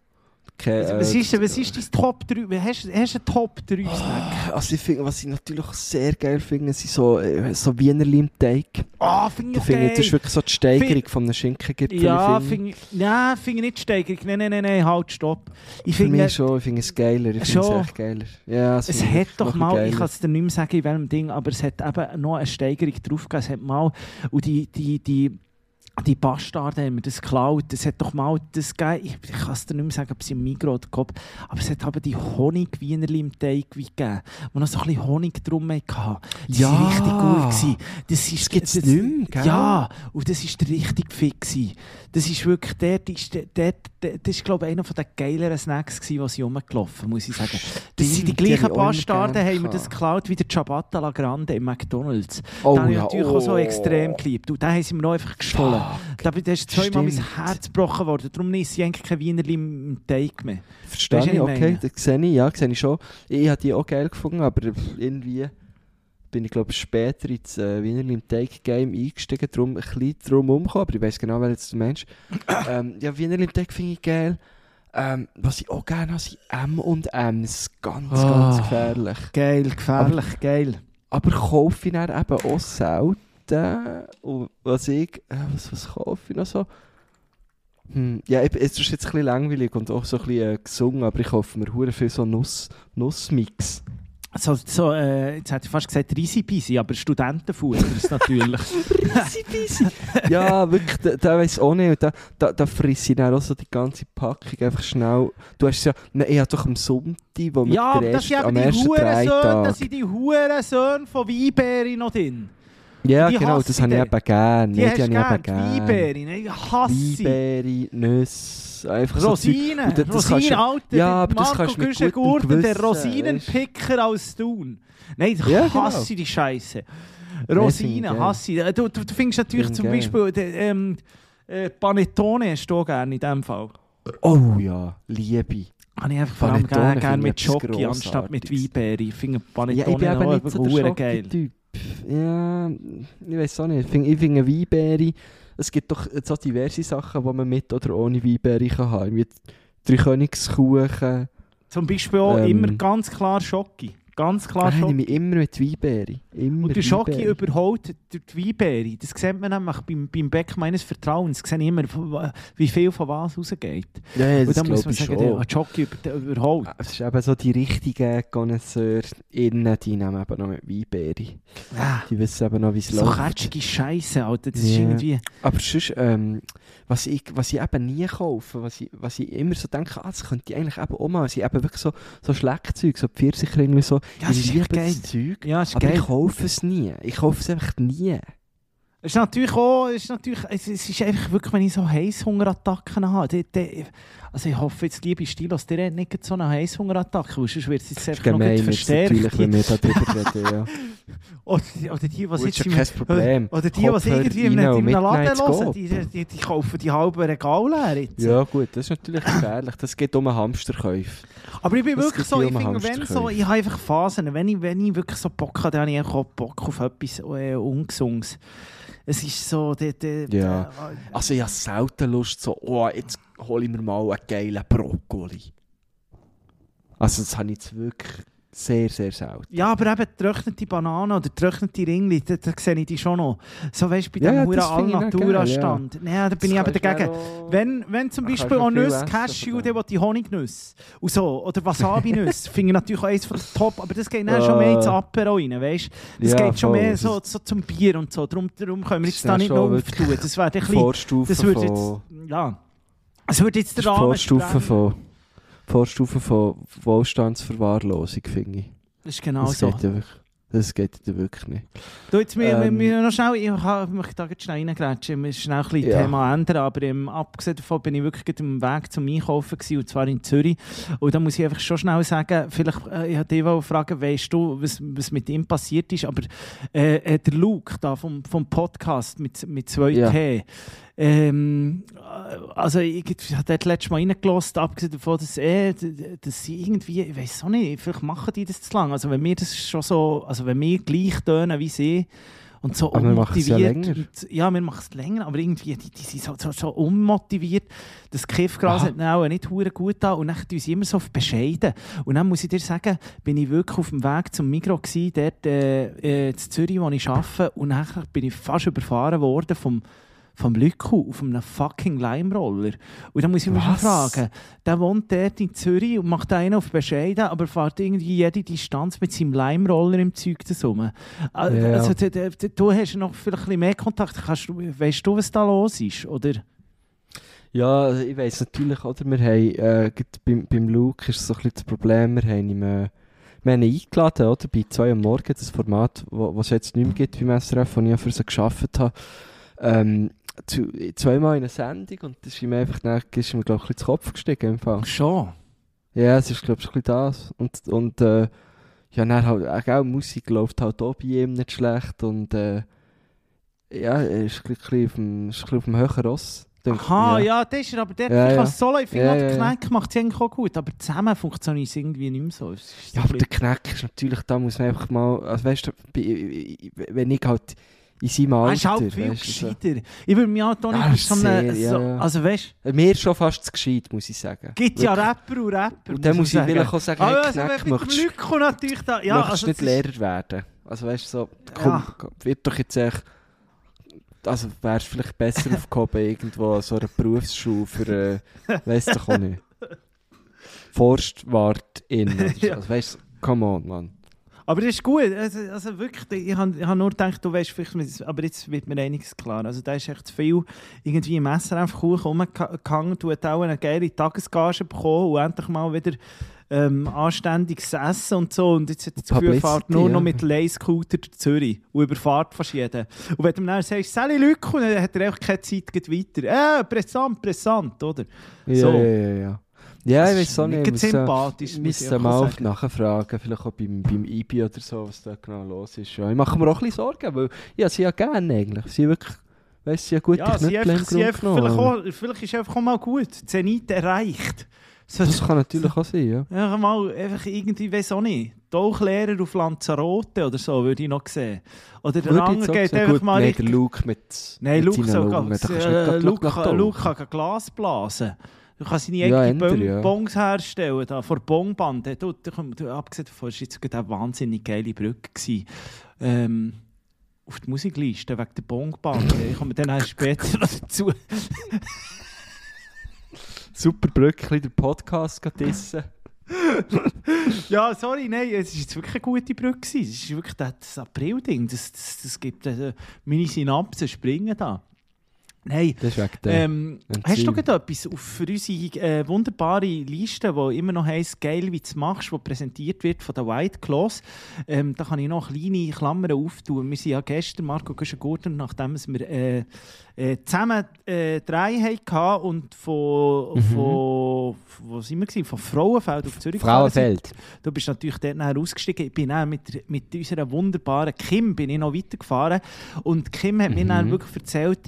Okay, was, äh, was, ist, was ist dein Top 3? Hast, hast du einen Top 3 Snack? Also ich finde, was ich natürlich sehr geil finde, sind so, äh, so Wienerli im Teig. Ah, finde ich finde ich, okay. das ist wirklich so die Steigerung von einem Schinkengipfel. Ja, finde ich, nein, finde ich nicht Steigerung. Nein, nein, nein, nein, halt, stopp. Ich Für finde, mich schon, ich finde es geiler. Ich finde es echt geiler. Ja, es ich hat doch mal, ich geiler. kann es dir nicht mehr sagen, in welchem Ding, aber es hat eben noch eine Steigerung drauf gegeben. Es hat mal, und die, die, die, die Bastarde haben mir das geklaut. Es hat doch mal das gegeben, ich, kann es dir nicht mehr sagen, ob sie im Migros oder Coop, aber es hat eben die Honig-Wienerli im Teig gegeben, wo noch so ein bisschen Honig drum hatte. Die Ja. waren richtig gut. Gewesen. Das, ist, Das gibt's nicht mehr, gell? Ja, und das war richtig fit. Gewesen. Das ist wirklich, dort ist, dort, dort, das ist glaube ich einer der geileren Snacks gewesen, die sie rumgelaufen, muss ich sagen. Das sind die Stimmt, die gleichen Bastarden, haben mir das geklaut wie der Ciabatta La Grande im McDonalds. Oh, den habe ich natürlich auch so oh. extrem geliebt. Und den haben sie mir noch einfach gestohlen. Da, ist zweimal mein. Herz gebrochen worden. Darum ist sie eigentlich kein Wienerli im Teig mehr. Verstehe ich, okay, das sehe ich, ja, sehe ich schon. Ich habe die auch geil gefunden, aber irgendwie bin ich glaube später ins äh, Wienerli im Teig Game eingestiegen, darum ein bisschen drum umgekommen, aber ich weiß genau, wer jetzt der Mensch. ähm, ja, Wienerli im Teig finde ich geil. Ähm, was ich auch gerne habe, sind M und M's. Ganz, Ah. ganz gefährlich. Geil, gefährlich, geil. Aber kaufe ich dann eben auch selten. Und was ich, äh, was, was kaufe ich noch so? Hm, ja, eben, es ist jetzt ein bisschen langweilig und auch so ein bisschen äh, gesungen, aber ich kaufe mir hure viel so Nuss, Nussmix. So, so, äh, jetzt hätte ich fast gesagt Risi-Bisi, aber Studentenfutter ist natürlich. Peasy. ja, wirklich, da, da weiss ich auch nicht. Und Da, da, da frisse ich dann auch so die ganze Packung einfach schnell. Du hast ja, ne, ich habe doch am Sonntag, wo wir ja, aber den das sind ersten- eben am die ersten Hurensöhne, das Dreitag. sind die Hurensöhne von Weinbeere noch drin. Ja, die genau, das habe ich eben gerne. Die Nee, du habe ich eben gern, die. Weinbeere. Nein, ich hasse sie. Weinbeere, Nüsse, einfach so. Rosinen, kannst Rosinen, Alter, Ja, der aber das kannst du mit gutem der Gewissen, Rosinenpicker aus Thun. Nein, ich Ja, hasse genau. die Scheiße. Rosinen, geil. hasse ich. Du, du, du findest natürlich zum geil. Beispiel de, ähm, äh, Panettone hast du gerne in dem Fall. Oh ja, Liebe. Habe ich einfach Panettone gerne, ich mit Schoki anstatt mit. Weinbeere. Ich finde Ja, ich Panettone bin auch nicht so der geil. Schoki-Typ. Ja, ich weiß auch nicht. Ich finde, ich finde Weinbeere, es gibt doch so diverse Sachen, die man mit oder ohne Weinbeere kann haben. Wie Dreikönigskuchen. Zum Beispiel auch Ähm, immer ganz klar Schoki. Ganz klar Nein, ich Schoki. nehme immer mit Weinbeere. Immer Und der Schoki überholt durch die Weinbeere. Das sieht man nämlich beim, beim Bäck meines Vertrauens. Sehe ich immer, wie viel von was rausgeht. Ja, ja, Und das dann muss glaube man ich sagen, schon. der Schoki über, überholt. Es ist eben so die richtigen Connoisseurs innen, die nehmen eben noch mit Weinbeere. Ah, Die wissen eben noch, wie es so läuft. katschige Scheiße, Alter. Das ist Ja. irgendwie... Aber sonst, ähm, was, ich, was ich eben nie kaufe, was ich, was ich immer so denke, ah, das könnte ich eigentlich eben auch mal, sind eben wirklich so, so Schleckzeug, so Pfirsichringe, so. Ja, das ist echt geil. Zeug, Ja, ist aber geil. ich kaufe es nie. Ich kaufe es einfach nie. Es ist natürlich auch, es ist natürlich, es, es ist einfach wirklich, wenn ich so Heißhungerattacken habe, die, die, also ich hoffe jetzt, liebe Stilos, der hat nicht so eine Heißhungerattacke, sonst wird es jetzt einfach noch gemein gut jetzt verstärkt. natürlich, wenn wir da drüber reden, ja. Oder, die- oder die, was jetzt kein Problem. Oder die, was irgendwie in einem, Laden hören, die, die, die kaufen die halben Regal leer jetzt. Ja gut, das ist natürlich gefährlich. Das geht um einen Hamsterkäufe. Aber ich bin Das wirklich so, ich um finde, wenn so, ich habe einfach Phasen, wenn ich, wenn ich wirklich so Bock habe, dann habe ich auch Bock auf etwas äh, Ungesundes. Es ist so, der, der, Ja. Also ich habe selten Lust so, oh, jetzt hole ich mir mal einen geilen Brokkoli. Also das habe ich jetzt wirklich sehr, sehr selten. Ja, aber eben getrocknete Bananen oder getrocknete Ringli, da, da sehe ich die schon noch. So weißt du, bei Ja, dem ja, das Allnatura-Stand. Ja. da bin ich eben dagegen. Wenn, wenn zum Beispiel auch Nüsse, Cashew, dann will die Honignüsse. Und so. Oder Wasabi-Nüsse, finde ich natürlich auch eins von den Top. Aber das geht dann schon mehr ins. Apero rein, weißt du? Das Ja, geht schon voll. mehr Das so, so zum Bier und so. Darum, darum können wir Das jetzt da nicht noch auftun. Das wäre ein bisschen... Vorstufe Das würde von... jetzt... Ja. Das würde jetzt Das die Rahmen Vorstufe sprengen. von... Vorstufe von Wohlstandsverwahrlosung, finde ich. Das ist genau das so. geht ja wirklich... Das geht ja wirklich nicht. Du, jetzt, wir, Ähm, wir, noch schnell, ich hab- möchte da schnell reingrätschen, wir müssen schnell ein bisschen Ja. Thema ändern, aber ähm, abgesehen davon bin ich wirklich am Weg zum Einkaufen gewesen, und zwar in Zürich. Und da muss ich einfach schon schnell sagen, vielleicht, äh, ich wollte dich auch fragen, weißt du, was, was mit ihm passiert ist, aber äh, äh, der Luke da vom, vom Podcast mit, mit 2T, ähm, äh, also ich, ich habe dort letztes Mal reingelassen, abgesehen davon, dass, äh, dass sie irgendwie, ich weiß auch nicht, vielleicht machen die das zu lang, also wenn wir das schon so, also wenn wir gleich tönen wie sie, und so Aber wir machen es ja unmotiviert. Und, ja, wir machen es länger, aber irgendwie, die, die sind so, so, so unmotiviert. Das Kiffgras Aha. hat auch nicht hure gut an und dann tun sie immer so bescheiden. Und dann muss ich dir sagen, bin ich wirklich auf dem Weg zum Migros gewesen, dort äh, äh, in Zürich, wo ich arbeite, und dann bin ich fast überfahren worden vom vom Lücku auf einem fucking Leimroller. Und dann muss ich mich schon fragen, der wohnt dort in Zürich und macht einen auf bescheiden, aber fährt irgendwie jede Distanz mit seinem Leimroller im Zeug rum. Also, Ja. also, d- d- d- du hast noch vielleicht ein bisschen mehr Kontakt. Kannst du, weißt du, was da los ist? Oder? Ja, also ich weiss natürlich, oder? Wir haben, äh, beim, beim Luke ist so ein bisschen das Problem, wir haben ihn, äh, wir haben ihn eingeladen, oder? Bei 2 am Morgen, das Format, wo es jetzt nicht mehr gibt beim SRF, wo ich ja für sie gearbeitet habe. Ähm, zu, zweimal in einer Sendung und das ist ihm einfach, dann ist ihm, glaube ich, ein bisschen zu Kopf gestiegen im Fall. Schon. Ja, es ist, glaube ich, so ein bisschen das. Und, und äh, ja, dann halt, auch, auch Musik läuft halt auch bei ihm nicht schlecht und äh, Ja, er ist ein bisschen auf dem, ist ein bisschen auf dem höheren Ross. ich Aha, mir. ja, das ist er, aber der Ja, ja, ja. als Solo, ich finde, Ja, ja, ja, der ja. Knack macht es eigentlich auch gut, aber zusammen funktioniert es irgendwie nicht mehr so. Ja, aber der Knack ist natürlich, da muss man einfach mal, also weißt du, wenn ich halt in seinem Er Alter, ist halt viel du, so- gescheiter. Ich würde mich auch Ja, nicht er ist so sehr, so, ja, ja. Also weißt du, mir schon fast zu gescheit, muss ich sagen. gibt ja. Rapper und Rapper. Und dann muss ich vielleicht auch sagen, Ah, also, Knack, möchtest Lücke natürlich da... Ja, möchtest also, nicht Lehrer werden. Also weißt du, so, komm, Ja. wird doch jetzt echt, also wärst vielleicht besser aufgehoben irgendwo an so einer Berufsschule für, äh, weiss doch auch nicht, Forstwartin oder so. Ja. Also weißt du, come on, Mann. Aber das ist gut. Also, also wirklich, ich habe hab nur gedacht, du weißt vielleicht, aber jetzt wird mir einiges klar. Also da ist echt viel irgendwie im Messer einfach Kuchen rumgehangen. Du hast auch eine geile Tagesgage bekommen und endlich mal wieder ähm, anständiges Essen und so. Und jetzt hat das Gefühl, Publicity, fährt nur ja. noch mit Leihscooter durch Zürich und überfahrt fast jeden. Und wenn du ihm dann sagst, Sally Lücke, und dann hat er einfach keine Zeit geht weiter. Äh, pressant, pressant, oder? Ja, So. ja, ja, ja. Ja, Das ich weiß auch nicht. Ich äh, sympathisch, ich ich auch mal sagen. nachfragen, vielleicht auch beim, beim IBI oder so, was da genau los ist. Ja, ich mache mir auch ein bisschen Sorgen, weil ja, sie ja gerne eigentlich. Sie wirklich, weißt sie ja gute Ja, sie Knüppel im einfach, sie einfach, vielleicht, auch, vielleicht ist einfach auch mal gut. Zenit erreicht. So, Das kann natürlich auch sein, ja. Ja, mal einfach irgendwie, weiß auch nicht, Tauchlehrer auf Lanzarote oder so, würde ich noch sehen. Oder der ich andere geht einfach Gut, mal nein, der Luke mit, Nein, mit Luke du äh, Luke. Luke kann Glas blasen. Du kannst seine Ja, eigenen Bon- ja. Bongs herstellen, da, vor Bongband. Du, du, du, du, abgesehen davon, war jetzt eine wahnsinnig geile Brücke. Gewesen. Ähm, auf die Musikliste wegen der Bongband. ich komme dann erst später noch dazu. Super Brückli, der Podcast geht dissen. Ja, sorry, nein, es war jetzt wirklich eine gute Brücke. Es ist wirklich das das April-Ding. Das, das, das gibt äh, meine Synapsen springen da. Nein, Das ist wegen der... ähm, hast du gerade etwas für unsere äh, wunderbare Liste, die immer noch heisst, geil, wie du es machst, die präsentiert wird von den White Claws? Ähm, da kann ich noch kleine Klammern auftun. Wir sind ja gestern, Marco Güschen-Gurten, nachdem wir äh, äh, zusammen äh, drei hatten und von, Mhm. von, wo sind wir gewesen? von Frauenfeld auf Zürich. Frauenfeld. Du bist natürlich dort nachher ausgestiegen. Ich bin dann mit, mit unserer wunderbaren Kim bin ich noch weitergefahren. Und Kim hat mir Mhm. dann wirklich erzählt,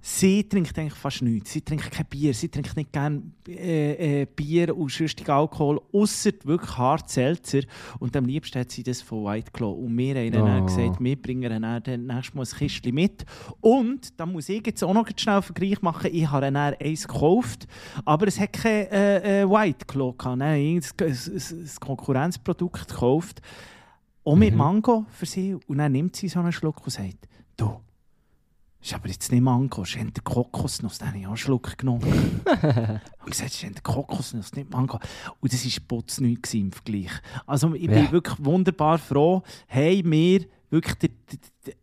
sie trinkt eigentlich fast nichts. Sie trinkt kein Bier, sie trinkt nicht gerne äh, äh, Bier und sonstigen Alkohol, außer wirklich hart Seltzer. Und am liebsten hat sie das von White Claw. Und wir haben dann Oh. gesagt, wir bringen ihr dann nächstes Mal ein Kistchen mit. Und, da muss ich jetzt auch noch schnell einen Vergleich machen, ich habe dann eins gekauft, aber es hat kein äh, äh, White Claw gehabt. Nein, ein, ein, ein Konkurrenzprodukt gekauft. Auch mit Mhm. Mango für sie. Und dann nimmt sie so einen Schluck und sagt, du, ist aber jetzt nicht Mango, es ist Kokosnuss. Dann habe ich auch einen Schluck genommen. und gesagt, es ist Kokosnuss, nicht Mango. Und das war putznichts im Vergleich. Also ich bin Ja. wirklich wunderbar froh, hey, wir wirklich, der, der,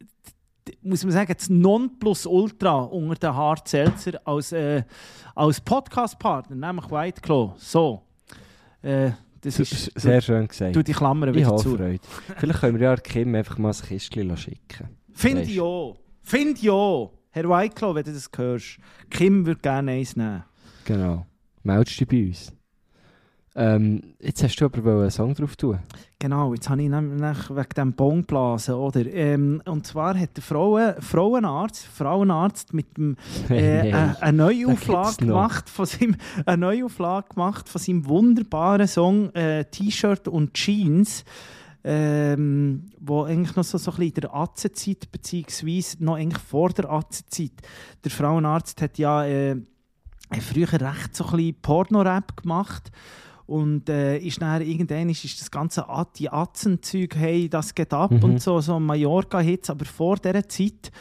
muss man sagen, das Nonplusultra unter den Hard Seltzer als, äh, als Podcast-Partner, nämlich White Claw. So. Äh, das ist, Sehr schön gesagt. Du die Klammern ich wieder habe zu. Freude. Vielleicht können wir ja Kim einfach mal ein Kistchen schicken. Finde ich auch. Finde ich auch. Herr Whiteclaw, wenn du das hörst. Kim würde gerne eins nehmen. Genau. Meldest dich bei uns. Ähm, jetzt hast du aber einen Song drauf tun. Genau, jetzt habe ich nämlich wegen dem Bonblasen, oder? Ähm, und zwar hat der Frauen, Frauenarzt, Frauenarzt mit dem, äh, äh, eine Neuauflage gemacht von seinem, eine Neuauflage gemacht von seinem wunderbaren Song äh, T-Shirt und Jeans. Ähm, wo eigentlich noch so, so ein bisschen in der Atzenzeit, beziehungsweise noch eigentlich vor der Atzenzeit. Der Frauenarzt hat ja äh, früher recht so ein bisschen Porno-Rap gemacht. Und äh, ist dann irgendwann ist das ganze die Atzen-Zeug, hey, das geht ab Mhm. und so, so Mallorca-Hits. Aber vor dieser Zeit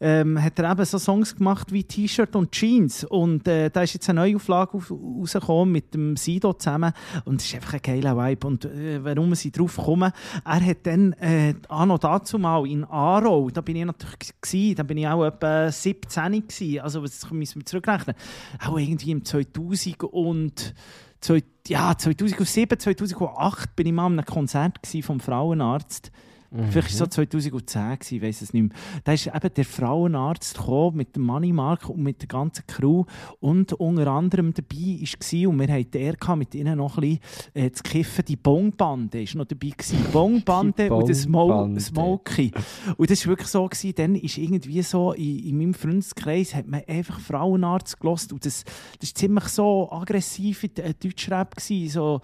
ähm, hat er eben so Songs gemacht wie T-Shirt und Jeans. Und äh, da ist jetzt eine neue Auflage auf, rausgekommen mit dem Sido zusammen. Und es ist einfach ein geiler Vibe. Und äh, warum sie drauf kommen, er hat dann äh, auch noch dazu mal in Aarau, da bin ich natürlich gewesen, da bin ich auch etwa 17 gewesen. Also was müssen wir zurückrechnen? Auch irgendwie im 2000 und ja, 2007, 2008 bin ich mal an einem Konzert vom Frauenarzt. Vielleicht war es so 2010, gewesen, ich weiß es nicht mehr. Da ist eben der Frauenarzt gekommen mit dem Money Mark und mit der ganzen Crew. Und unter anderem dabei war, und wir hatten der gehabt, mit ihnen noch ein bisschen äh, zu kiffen, die Bongbande ist noch dabei gewesen. Bongbande Die und der Smo Bongbande. Smokey. Und das war wirklich so, gewesen, dann ist irgendwie so, in, in meinem Freundeskreis hat man einfach Frauenarzt gelost und das, das ist ziemlich so aggressiv in äh, Deutschrap gewesen, so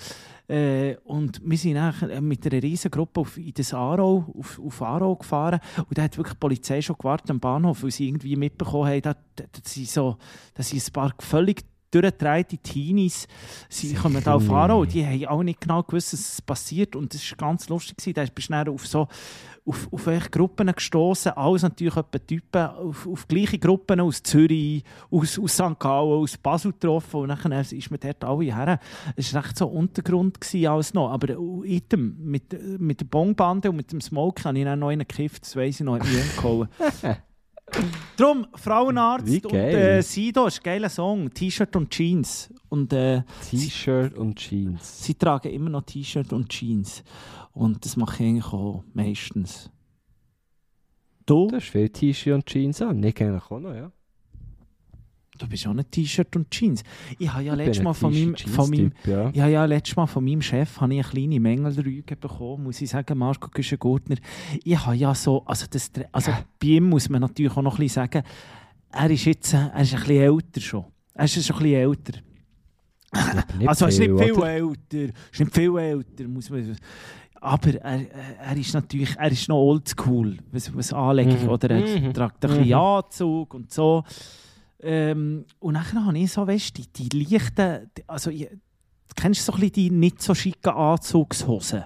äh, und wir sind mit einer riesen Gruppe auf, in das Aarau, auf, auf Aarau gefahren. Und da hat wirklich die Polizei schon gewartet am Bahnhof, weil sie irgendwie mitbekommen haben, dass, dass, sie so, dass sie ein paar völlig durchgedrehte Teenies sie kommen da auf und die haben auch nicht genau gewusst, es passiert und das war ganz lustig. gewesen. Da bist du auf so auf, auf welche Gruppen gestoßen, alles natürlich etwa Typen, auf, auf gleiche Gruppen aus Zürich, aus, aus St. Gallen, aus Basel getroffen und dann ist man dort alle her. Es war recht so Untergrund gewesen, alles noch, aber item, mit, mit der Bongbande und mit dem Smoke habe ich dann noch einen gekifft, das weiss ich noch, hat mich umgehauen. Darum, Frauenarzt Wie und geil. äh, Sido ist ein geiler Song, T-Shirt und Jeans und äh, T-Shirt und Jeans. sie tragen immer noch T-Shirt und Jeans und das mache ich eigentlich auch meistens. Du? Du hast viel T-Shirt und Jeans an. Ich eigentlich auch noch, ja. Du bist auch ein T-Shirt und Jeans. Ich habe ja letztes Mal von meinem, von meinem, ja. ja letztes Mal von meinem Chef habe ich eine kleine Mängelrüge bekommen, muss ich sagen, Marco Güschen-Gurtner. Ich habe ja so, also, das, also bei ihm muss man natürlich auch noch ein bisschen sagen, er ist jetzt, äh, er ist ein bisschen älter schon. Er ist schon ein bisschen älter. Also er ist nicht viel oder? älter, er ist nicht viel älter, muss man aber er, er ist natürlich, er ist noch oldschool, was, was Anlegung, Mhm. oder? Er Mhm. trägt ein bisschen Mhm. Anzug und so. Ähm, und dann habe ich so, weißt du, die, die leichten, die- also ich, kennst du so ein bisschen die nicht so schicken Anzugshosen?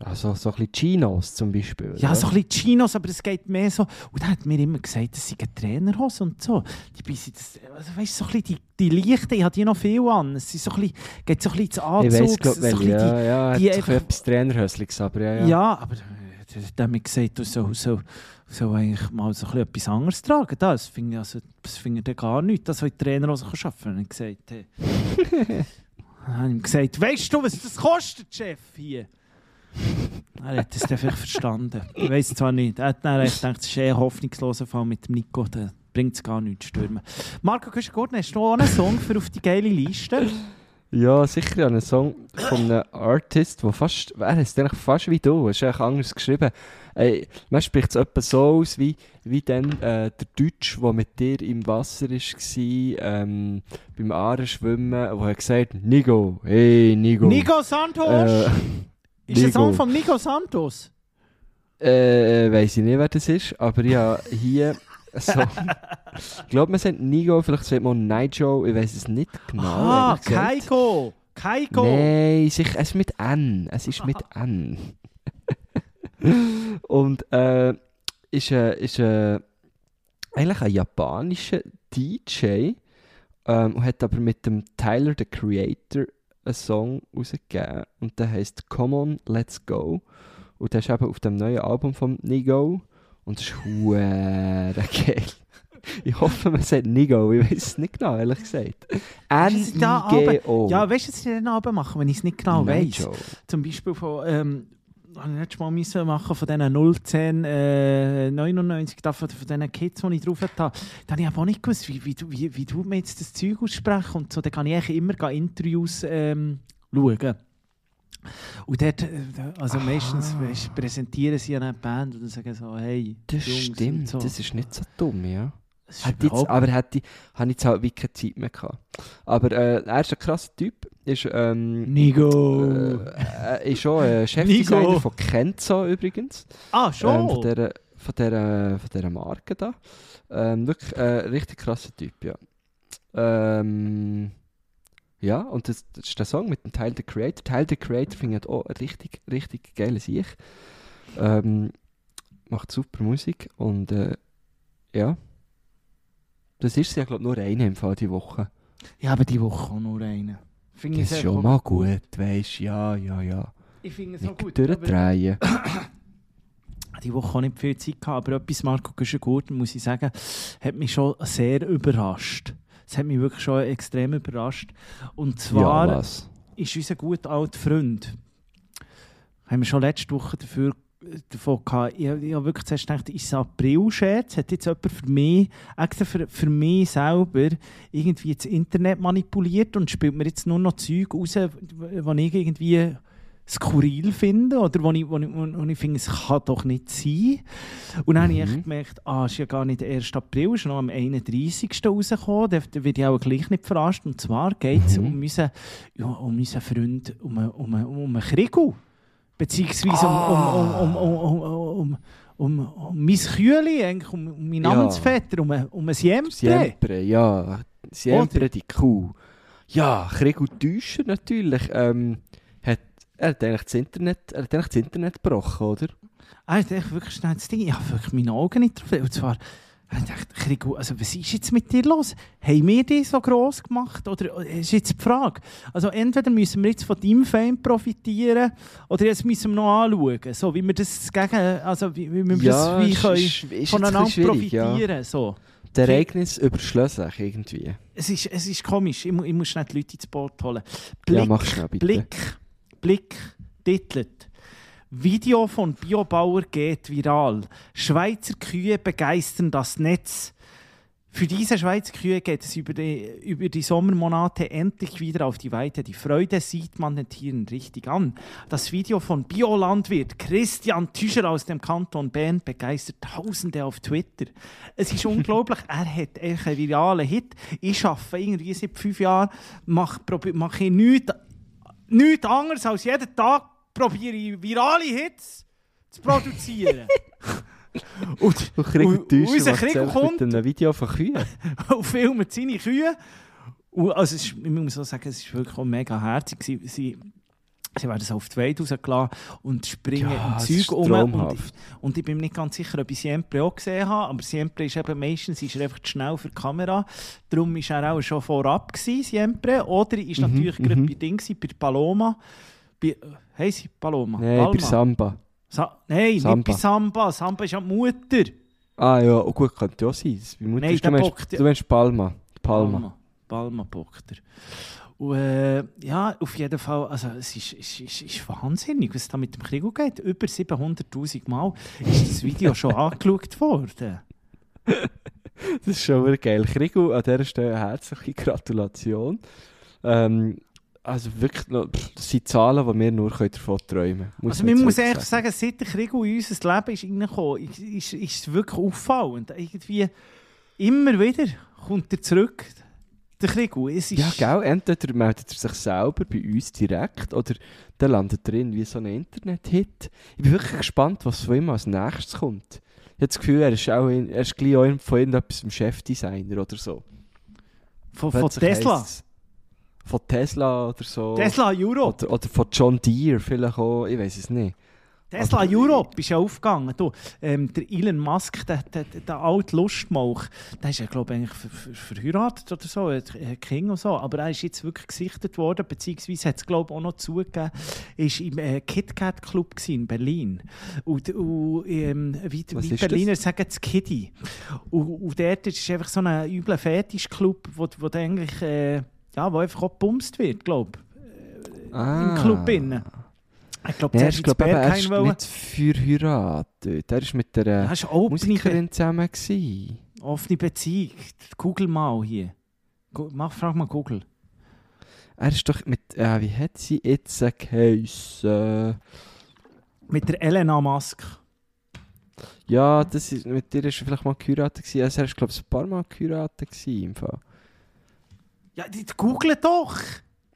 Also so ein bisschen Chinos zum Beispiel. Ja, oder? so ein bisschen Chinos, aber es geht mehr so. Und er hat mir immer gesagt, das sind Trainerhose und so. Die bisschen, das, also weißt du, so ein bisschen die, die leichten, ich habe die noch viel an. Es sind so ein bisschen, geht so ein bisschen ins Ich Anzug. weiss, glaub, so ein welche, bisschen ja, ja, die hat so einfach- etwas Trainerhösliges, aber ja, die, ja. ja. aber der hat mir gesagt, du soll, soll, soll eigentlich mal so etwas anderes tragen. Das finde ich, also, das finde ich gar nicht, das, was die Trainerhose arbeiten kann. Und ich gesagt, hey. Dann habe ich ihm gesagt, weißt du, was das kostet, Chef, hier? Er hat es dann vielleicht verstanden. Ich weiß zwar nicht. Er hat dann gedacht, es ist eher ein hoffnungsloser Fall mit dem Nico. Da bringt es gar nichts zu stürmen. Marco Küschen-Gurtner, hast du auch einen Song für auf die geile Liste? Ja, sicher ja, ein Song von einem Artist, der fast, er ist eigentlich fast wie du, ist eigentlich anders geschrieben. Ey, man spricht es etwa so aus, wie, wie dann äh, der Deutsch, der mit dir im Wasser war, ähm, beim Aare schwimmen, wo er gesagt hat, Nigo, hey Nigo. Nico Santos? Äh, ist ein Song Nigo. von Nico Santos? Äh, weiß ich nicht, wer das ist, aber ja, hier so. ich glaube, man sagt Nigo, vielleicht sagt man Nijo, ich weiß es nicht genau. ah. Kaiko! Kaiko! Nein, es ist mit N. Es ist mit N. Und äh, ist, äh, ist äh, eigentlich ein japanischer DJ ähm, und hat aber mit dem Tyler the Creator einen Song rausgegeben und der heißt Come On, Let's Go. Und der ist eben auf dem neuen Album von Nigo und das ist huere geil. Ich hoffe, man sagt Nigo, ich weiß es nicht genau, ehrlich gesagt. N-I-G-O. Ja, weißt du, was ich dann Abend mache, wenn ich es nicht genau weiß? Zum Beispiel von, ähm, habe ich letztes Mal müssen machen von diesen 010 äh, 99, da von, von diesen Kids, die ich drauf hatte. Da habe ich aber auch nicht gewusst, wie, wie, du- wie, wie du mir jetzt das Zeug aussprechen und so. Da kann ich eigentlich immer Interviews ähm, schauen. Und dort, äh, also meistens Ah. weisst, präsentieren sie eine Band und sagen so, hey, Das Jungs stimmt, so. das ist nicht so dumm, ja. Hätte jetzt, aber hätte, habe ich jetzt halt wirklich keine Zeit mehr gehabt. Aber äh, er ist ein krasser Typ, ist, ähm, Nigo! äh, äh, ist schon äh, Chefdesigner Nigo. von Kenzo übrigens. ah, Ähm, schon? von, dieser, von, dieser, von dieser Marke da. Ähm, wirklich äh, richtig krasser Typ, ja. Ähm, ja, und das, das ist der Song mit dem Teil der Creator. Teil der Creator findet auch ein richtig, richtig geiles Ich. Ähm, macht super Musik und äh, ja. Das ist ja, glaube ich, nur eine im Fall die Woche. ja, aber die Woche auch nur eine. Finde ich Das ist schon mal gut, weißt du, ja, ja, ja. Ich finde es auch gut. durchdrehen. die Woche auch nicht viel Zeit gehabt, aber etwas Marco Güschen-Gurten, muss ich sagen, hat mich schon sehr überrascht. Es hat mich wirklich schon extrem überrascht. Und zwar ja, ist unser guter alter Freund, haben wir schon letzte Woche dafür davon gehabt, ich, ich habe wirklich zuerst gedacht, ist es April-Scherz? Hat jetzt jemand für mich, extra für, für mich selber, irgendwie das Internet manipuliert und spielt mir jetzt nur noch Zeug raus, wo ich irgendwie skurril finde oder wo ich, wo ich, wo ich finde, es kann doch nicht sein. Und dann Mhm. habe ich echt gemerkt, ah, es ist ja gar nicht der 1. April, es ist noch am 31. rausgekommen, da werde ich auch gleich nicht verarscht. Und zwar geht es Mhm. um, unseren, ja, um unseren Freund, um, einen- um, einen- um einen Krigu. Beziehungsweise Ah. um, um, um, um, um, um, um, um mein Kühli, eigentlich, um, um meinen Ja. Namensvetter, um, um ein Siempre. Siempre, ja. Siempre die Kuh. Ja, Krieg und Täuscher natürlich. Ähm, er, hat eigentlich das Internet, er hat eigentlich das Internet gebrochen, oder? Ah, ich dachte wirklich schnell das Ding. Ich habe wirklich meine Augen nicht drauf. Und zwar, ich dachte, also was ist jetzt mit dir los? Haben wir die so gross gemacht? Oder äh, ist jetzt die Frage? Also entweder müssen wir jetzt von deinem Fame profitieren oder jetzt müssen wir noch anschauen, so wie wir das gegen, also wie, wie wir Ja, das wie können ist- voneinander schwierig, ja. profitieren. So. Das Ereignis überschließt sich irgendwie. Es, ist, es ist komisch. Ich, mu- ich muss schnell die Leute ins Boot holen. Ja, mach schnell, bitte. Blick, Blick, titelt. Video von Biobauer geht viral. Schweizer Kühe begeistern das Netz. Für diese Schweizer Kühe geht es über die, über die Sommermonate endlich wieder auf die Weite. Die Freude sieht man den Tieren richtig an. Das Video von Biolandwirt Christian Tüscher aus dem Kanton Bern begeistert Tausende auf Twitter. Es ist unglaublich, er hat einen viralen Hit. Ich arbeite irgendwie seit fünf Jahren, mache mache ich nichts, nichts anderes als jeden Tag probiere ich virale Hits zu produzieren. und, Und Krieg und und unser Krieg kommt mit einem Video von Kühen. und filmt seine Kühe. Und also es ist, ich muss auch sagen, es war wirklich auch mega herzig. Sie, sie, werden so auf die Welt rausgelassen und springen Ja, im Zeug um. Und, traumhaft. und ich bin mir nicht ganz sicher, ob ich Siempre auch gesehen habe, aber Siempre ist eben meistens ist er einfach zu schnell für die Kamera. Darum war er auch schon vorab, gewesen, Siempre. Oder ist Mhm, natürlich gerade mhm. bei Ding, bei Paloma. Bei, heisst sie Paloma? Nein, bei Palma? Samba. Sa Nein, Samba. nicht bei Samba. Samba ist ja die Mutter. Ah ja, oh, gut, könnte ja sein. Mutter Nein, du, meinst, du meinst Palma. Palma. Palma. Palma. Und, äh, ja, auf jeden Fall, also es ist, ist, ist, ist wahnsinnig, was da mit dem Krieg geht. Über 700'000 Mal ist das Video schon angeschaut worden. Das ist schon wirklich geil. Krigu, an dieser Stelle herzliche Gratulation. Ähm, also wirklich, das sind Zahlen, die wir nur davon träumen können. Also man muss ehrlich sagen, seit der Krieg in unser Leben ist reingekommen, ist, ist, ist es wirklich auffallend. Irgendwie immer wieder kommt er zurück, der Krieg. Es ist, Ja, gell? Entweder meldet er sich selber bei uns direkt oder dann landet er wie so ein Internet-Hit. Ich bin wirklich gespannt, was von ihm als nächstes kommt. Ich habe das Gefühl, er ist, auch in, er ist gleich auch von irgendetwas im Chefdesigner oder so. Von, von Tesla. Von Tesla oder so. Tesla Europe. Oder, oder von John Deere vielleicht auch, ich weiß es nicht. Tesla Aber- Europe ist ja aufgegangen. Du, ähm, der Elon Musk, der, der, der, alte Lustmauch, der ist ja, glaube ich, eigentlich ver, ver, verheiratet oder so, Kind und so. Aber er ist jetzt wirklich gesichtet worden, beziehungsweise hat es, glaube ich, auch noch zugegeben, ist im äh, KitKat Club in Berlin. Und, und ähm, wie, wie Berliner sagen es Kitty. Und, und dort ist einfach so ein übler Fetischclub, wo, wo eigentlich, äh, ja, wo einfach auch gebumst wird, glaube ich, im Club innen. Ich glaube. Ja, der ich glaube, Berg er ist nicht verheiratet. Er war mit der ist Be Musikerin zusammen. Gewesen. offene Beziehung. Google mal hier. Mach, frag mal Google. Er ist doch mit, äh, wie hat sie jetzt geheissen? Mit der Elena Musk. Ja, das ist, mit dir ist er vielleicht mal geheiratet gewesen. Also er ist, glaube ich, ein paar Mal geheiratet gewesen. Im Fall. Ja, die, die google doch!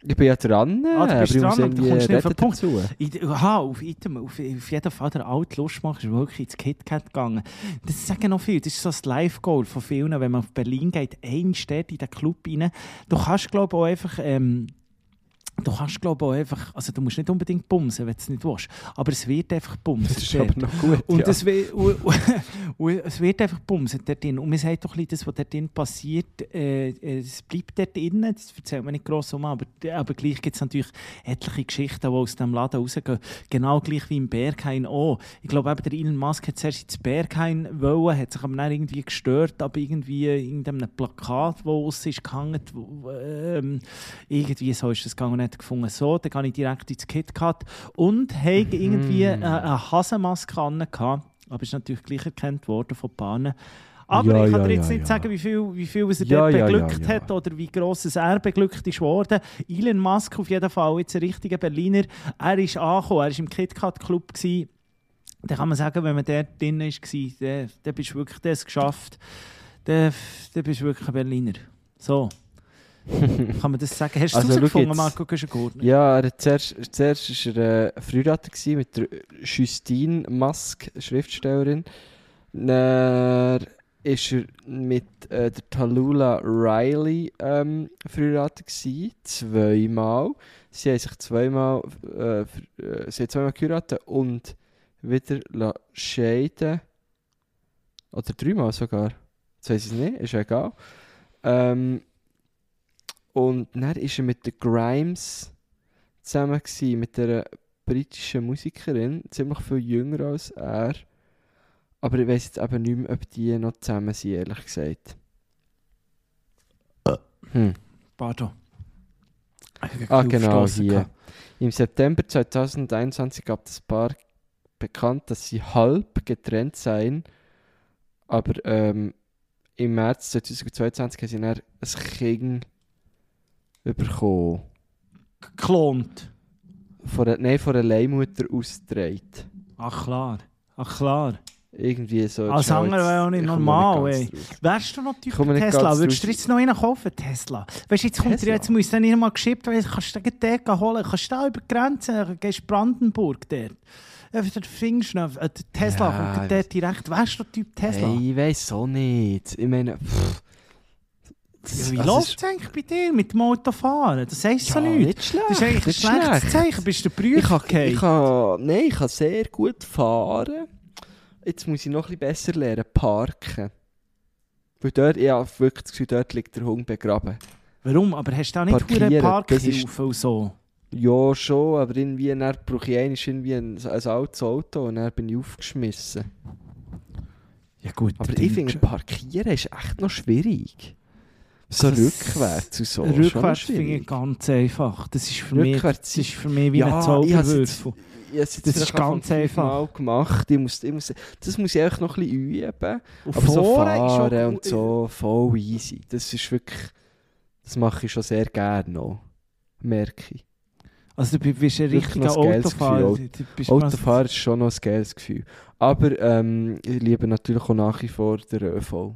Ich bin ja dran, Ah, du aber bist dran, aber du kommst nicht auf den Punkt. dazu. Ich- Aha, auf, item, auf, auf jeden Fall, der alte Lustmacher ist wirklich ins KitKat gegangen. Das sagen noch viel. Das ist so das Live-Goal von vielen, wenn man auf Berlin geht, ein steht in den Club rein. Du kannst, glaube ich, auch einfach. Ähm, Du kannst, glaube ich, auch einfach, also du musst nicht unbedingt bumsen, wenn du es nicht willst, aber es wird einfach bumsen. Das ist dort. aber noch gut, Und, ja. es, und, und es wird einfach bumsen dort drin. Und man sagt doch ein bisschen, das, was dort drin passiert, äh, äh, es bleibt dort drin, das erzählt man nicht gross um, aber, aber gleich gibt es natürlich etliche Geschichten, die aus dem Laden rausgehen. Genau gleich wie im Berghain auch. Ich glaube, eben der Elon Musk hat zuerst ins Berghain wollen, hat sich aber dann irgendwie gestört, aber irgendwie irgendeinem Plakat, das aus ist gehangen, ähm, irgendwie so ist das gegangen. Hat gefunden, so, dann gehe ich direkt ins KitKat und habe Mhm. irgendwie eine, eine Hasenmaske an, gehabt, aber ist natürlich gleich erkannt worden von Bahnen. Aber Ja, ich kann dir jetzt ja, nicht ja. sagen, wie viel, wie viel was er dort beglückt hat oder wie gross es er beglückt ist worden. Elon Musk auf jeden Fall, jetzt ein richtiger Berliner. Er ist angekommen, er war im KitKat Club. Gewesen. Dann kann man sagen, wenn man dort drin war, dann, dann bist du wirklich das geschafft. Dann, dann bist du wirklich ein Berliner. So. Kann man das sagen? Hast du Also, jetzt. Marco Güschen-Gurtner? Ja, er hat zuerst, zuerst war er äh, Frührater mit der Justine Musk, Schriftstellerin. Dann ist er mit äh, der Tallulah Riley ähm, gewesen, zweimal. Sie haben sich zweimal, äh, ver- sie haben zweimal geheiratet und wieder scheiden. Oder dreimal sogar. Das weiß ich nicht, ist egal. Ähm, und dann ist er mit der Grimes zusammen gewesen, mit einer britischen Musikerin, ziemlich viel jünger als er. Aber ich weiß jetzt eben nicht mehr, ob die noch zusammen sind, ehrlich gesagt. Hm. Pardon. Ah, genau, hier. Im September 2021 gab das Paar bekannt, dass sie halb getrennt seien. Aber ähm, im März 2022 haben sie dann ein Kind bekommen. Geklont. Von der, nein, von der Leihmutter ausgetragen. Ach klar. Ach klar. Irgendwie so. Als jetzt- wäre auch nicht normal, ey. Wärst du noch Typ Tesla? Würdest du jetzt noch einen kaufen, Tesla? Weißt du, jetzt kommt dir, jetzt muss dann nicht mal geschippt werden, kannst du den Deko holen, kannst du über die Grenze, gehst Brandenburg dort. Einfach den noch, äh, Tesla Ja, kommt dort direkt. Wärst du Typ Tesla? Hey, ich weiß auch nicht. Ich meine, pff, Ja, wie also, läuft es eigentlich bei dir mit dem Autofahren? Das heisst so ja, nichts. nicht schlecht. Das ist eigentlich ein schlechtes schlecht. Zeichen. Bist du der Ich ich kann, nein, ich kann sehr gut fahren. Jetzt muss ich noch ein bisschen besser lernen, parken. Weil dort, ich habe wirklich das Gefühl, dort liegt der Hund begraben. Warum? Aber hast du da nicht das Parkhilfe und so? Ja, schon, aber irgendwie dann brauche ich einmal irgendwie ein, ein altes Auto und dann bin ich aufgeschmissen. Ja gut. Aber ich finde, Parkieren ist echt noch schwierig. So Also, rückwärts und so. Rückwärts finde ich ganz einfach. Das ist für mich, Rückwärts das ist für mich wie Ja, ein Zauberwürfel. Das ist ganz auch einfach. gemacht. Ich muss, ich muss, das muss ich einfach noch ein bisschen üben. Und Aber so ist fahren auch- und so, voll easy. Das ist wirklich, das mache ich schon sehr gerne noch. Merke ich. Also du bist ein richtiger noch ein geiles Autofahrer. Mal- Autofahren ist schon noch ein geiles Gefühl. Aber ähm, ich liebe natürlich auch nach wie vor den ÖV.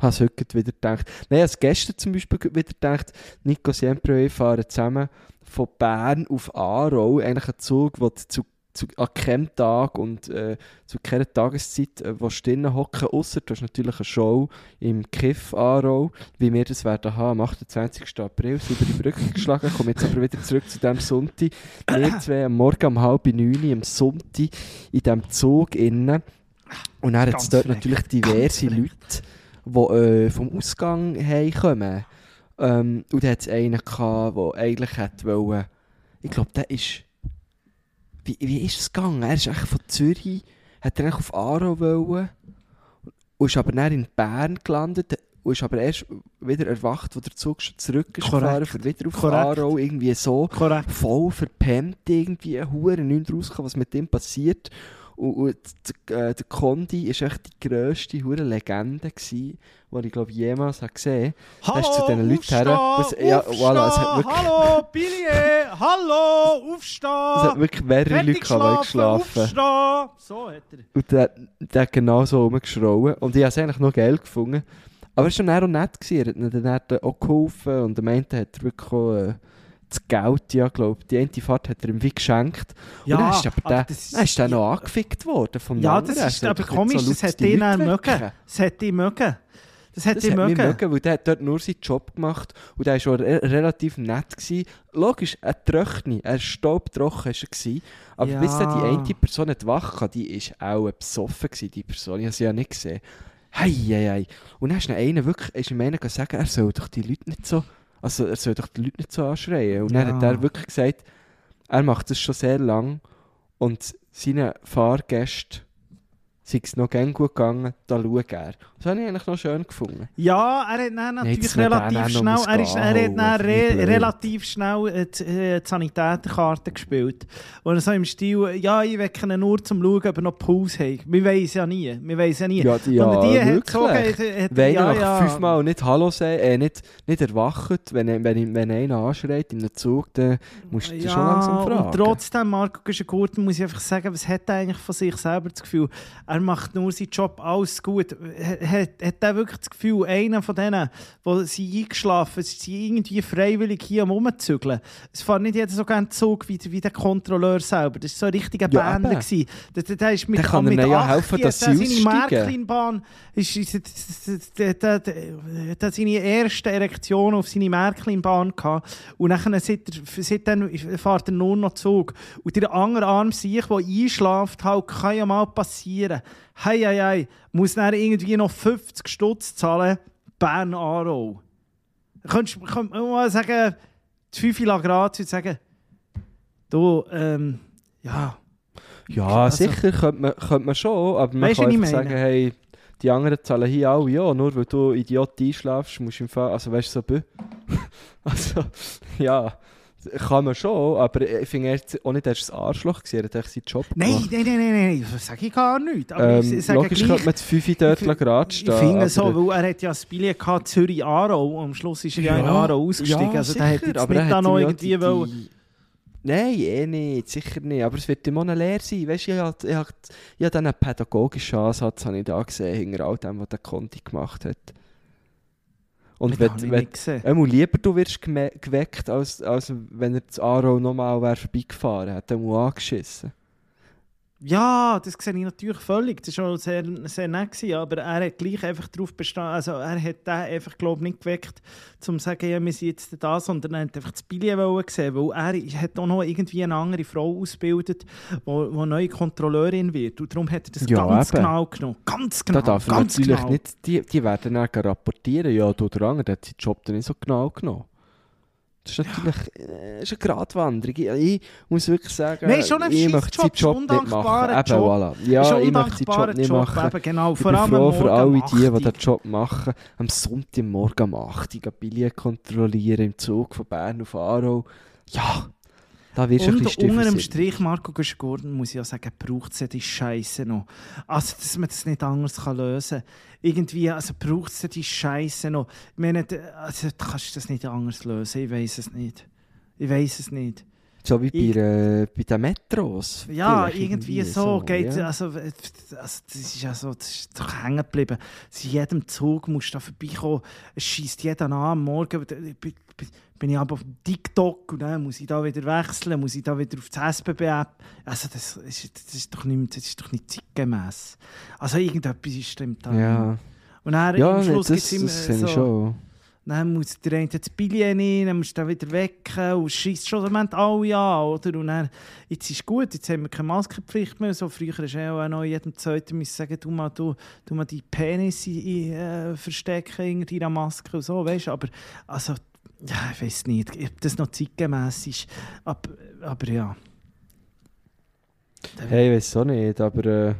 Habe es heute wieder gedacht. Nein, ich habe es gestern zum Beispiel wieder gedacht, Nico Siempre und ich fahren zusammen von Bern auf Aarau, eigentlich ein Zug, der zu, zu, an keinem Tag und äh, zu keiner Tageszeit äh, wo drinnen hocken, ausser du hast natürlich eine Show im Kiff Aarau, wie wir das werden haben, am 28. April, so über die Brücke geschlagen, komme jetzt aber wieder zurück zu dem Sonntag. Wir zwei am Morgen um halb neun am Sonntag in diesem Zug innen und dann hat es dort natürlich diverse. Leute, die äh, vom Ausgang heimkommen. Ähm, und da hat es einen gehabt, der eigentlich wollen, ich glaube, der ist, wie, wie ist es gegangen? Er ist eigentlich von Zürich, hat er auf Aarau wollen und ist aber dann in Bern gelandet und ist aber erst wieder erwacht, wo der Zug schon zurück ist gefahren, für wieder auf Korrekt. Aarau, irgendwie so Korrekt. voll verpennt irgendwie, hure nicht rausgekommen, was mit ihm passiert. Und, und der, äh, der Condi war echt die grösste hure Legende, gewesen, die ich glaube jemals habe gesehen Hallo, ist zu diesen Leuten her, was- ja, voilà, es hat wirklich- Hallo, Billy, hallo, aufstehen. Es hat wirklich mehrere Leute geschlafen aufstehen. So hat er. Und der, der hat genau so rumgeschrauen. Und ich habe es eigentlich noch geil gefunden. Aber es war dann auch nett. Gewesen. Er hat dann auch geholfen. Und am Ende hat er wirklich auch, äh, das Geld, ja, glaube Die eine Fahrt hat er ihm wie geschenkt. Ja, und dann ist aber der, das dann ist der noch angefickt worden vom Ja, anderen. das ist Er aber komisch, so das die ihn wecken. mögen. Das hat ihn mögen. Das hat Das ihn mögen. mögen, weil der hat dort nur seinen Job gemacht und der war schon re relativ nett. Gewesen. Logisch, er trockne, er staubtrocken war er. Gewesen, aber Ja. bis dann die eine Person nicht wach kam, die war auch besoffen, gewesen, die Person. Ich habe sie ja nicht gesehen. Hei, hei, hei. Und dann ist einer wirklich, ist ihm einer gesagt, er soll doch die Leute nicht so, also er soll doch die Leute nicht so anschreien. Und dann Ja. hat er wirklich gesagt, er macht das schon sehr lang und seine Fahrgäste sei es noch gern gut gegangen, da schaue er. Das habe ich eigentlich noch schön gefunden. Ja, er hat dann natürlich relativ schnell, noch er, ist, er hat dann re relativ schnell äh, die, äh, die Sanitäterkarte gespielt. Und so im Stil, ja, ich wecke ihn nur zum Schauen, ob er noch Pause hat. Wir weiss ja nie, wir weiss ja nie. Ja, die, ja Und die hat wirklich. so, hat, hat, Wenn ja, ja. fünfmal nicht Hallo sagt, äh, nicht, nicht erwacht, wenn, wenn, wenn einer anschreit in einem Zug, dann musst du dich schon langsam fragen. Und trotzdem, Marco Güschen-Gurten, muss ich einfach sagen, was hat er eigentlich von sich selber das Gefühl? Er macht nur seinen Job, alles gut. Hat, hat er wirklich das Gefühl, einer von denen, die sie eingeschlafen sind, sind irgendwie freiwillig hier Rumzügeln? Es fährt nicht jeder so gerne Zug wie, wie der Kontrolleur selber. Das war so ein richtiger Ja, Bänder. Der, der, der ist mit, Der kann mit ihnen ja 80 helfen, dass er sie seine aussteigen. Märklinbahn ist, ist, ist, der, der, seine erste Erektion auf seine Märklinbahn gehabt und dann, seit, seitdem fährt er nur noch Zug. Und der andere Arm sich, der einschläft, halt, kann ja mal passieren. Hei, hei, hei, muss dann irgendwie noch 50 Stutz zahlen, Bern-Aarau. Könntest du mal sagen, die 5 Grad und sagen, du, ähm, ja, Ja, Also- sicher könnte man, könnte man schon, aber man kann einfach sagen, hey, die anderen zahlen hier auch ja, nur weil du Idiot einschläfst, musst du im Fall, also weißt du, so, also, ja, kann man schon, aber ich finde, er auch nicht erst das Arschloch gesehen, er hat seinen Job nein, gemacht. nein, nein, nein, nein, das sage ich gar nicht. Aber Ähm, ich sage logisch gleich, könnte man das 5 dort Ich- gerade Ich stehen. finde aber- so, weil er hat ja das Billett gehabt, Zürich-Aarau und am Schluss ist er ja, in Aarau ausgestiegen. ja, also der hat sicher, jetzt aber nicht er da noch irgendwie die- wollen- die- Nein, eh nicht, sicher nicht. Aber es wird immer eine Lehre sein. Weißt du, ich habe ich hab, ich hab dann einen pädagogischen Ansatz habe ich da gesehen, hinter all dem, was der Conti gemacht hat. Und wenn, wenn. Einmal lieber du wirst geweckt, als, als wenn er das Aro nochmal vorbeigefahren hätte, mal angeschissen. Ja, das sehe ich natürlich völlig. Das war schon sehr, sehr nett, gewesen, aber er hat gleich einfach darauf bestanden, also er hat den einfach, glaube ich, nicht geweckt, um zu sagen, ja, wir sind jetzt da, sondern er hat einfach das wollen sehen, weil er hat auch noch irgendwie eine andere Frau ausgebildet, die neue Kontrolleurin wird. Und darum hat er das Ja, ganz eben. genau genommen. Ganz genau, da darf ganz natürlich genau. nicht, die, die werden dann rapportieren, ja, du der andere, der hat seinen Job dann nicht so genau genommen. Das ist natürlich äh, ist eine Gratwanderung. Ich, muss wirklich sagen, Nein, schon ein ich möchte seinen Job, nicht machen. Eben, Job. voilà. Ja, ich möchte seinen Job nicht Job, machen. Eben, genau. Ich bin froh für alle die, die 8 Uhr. diesen Job machen. Am Sonntagmorgen um 8 Uhr Billett kontrollieren im Zug von Bern auf Aarau. Ja, da wirst du ein Und bisschen unter dem Strich, Marco Gordon, muss ich ja sagen, braucht es ja die Scheiße noch. Also, dass man das nicht anders kann lösen kann. Irgendwie, also braucht es ja die Scheiße noch. Ich meine, also, du kannst das nicht anders lösen. Ich weiß es nicht. Ich weiß es nicht. So wie Ich- bei, äh, bei den Metros. Ja, Vielleicht irgendwie so geht ja. also, also das ist ja so, das ist doch hängen geblieben. In jedem Zug musst du da vorbeikommen. Es schießt jeden an am Morgen. Bin ich aber auf TikTok und dann muss ich da wieder wechseln, muss ich da wieder auf das SBB-App. Also das ist, das ist doch nicht, das ist doch nicht zeitgemäß. Also irgendetwas stimmt da. nicht. Ja, Und dann ja am Schluss das, gibt's immer so, schon. dann muss der eine das Billett nehmen, dann musst du wieder wecken und schießt schon Moment alle an, oder? Und dann, jetzt ist gut, jetzt haben wir keine Maskenpflicht mehr. So, früher hast du auch noch jedem Zweiten müssen sagen, du mal, du, du mal die Penis in, äh, verstecken in deiner Maske und so, weißt du? Aber, also, ja, ich weiß nicht, ob das noch zeitgemäß ist. Aber, aber ja. Hey, ich weiß auch nicht, aber äh,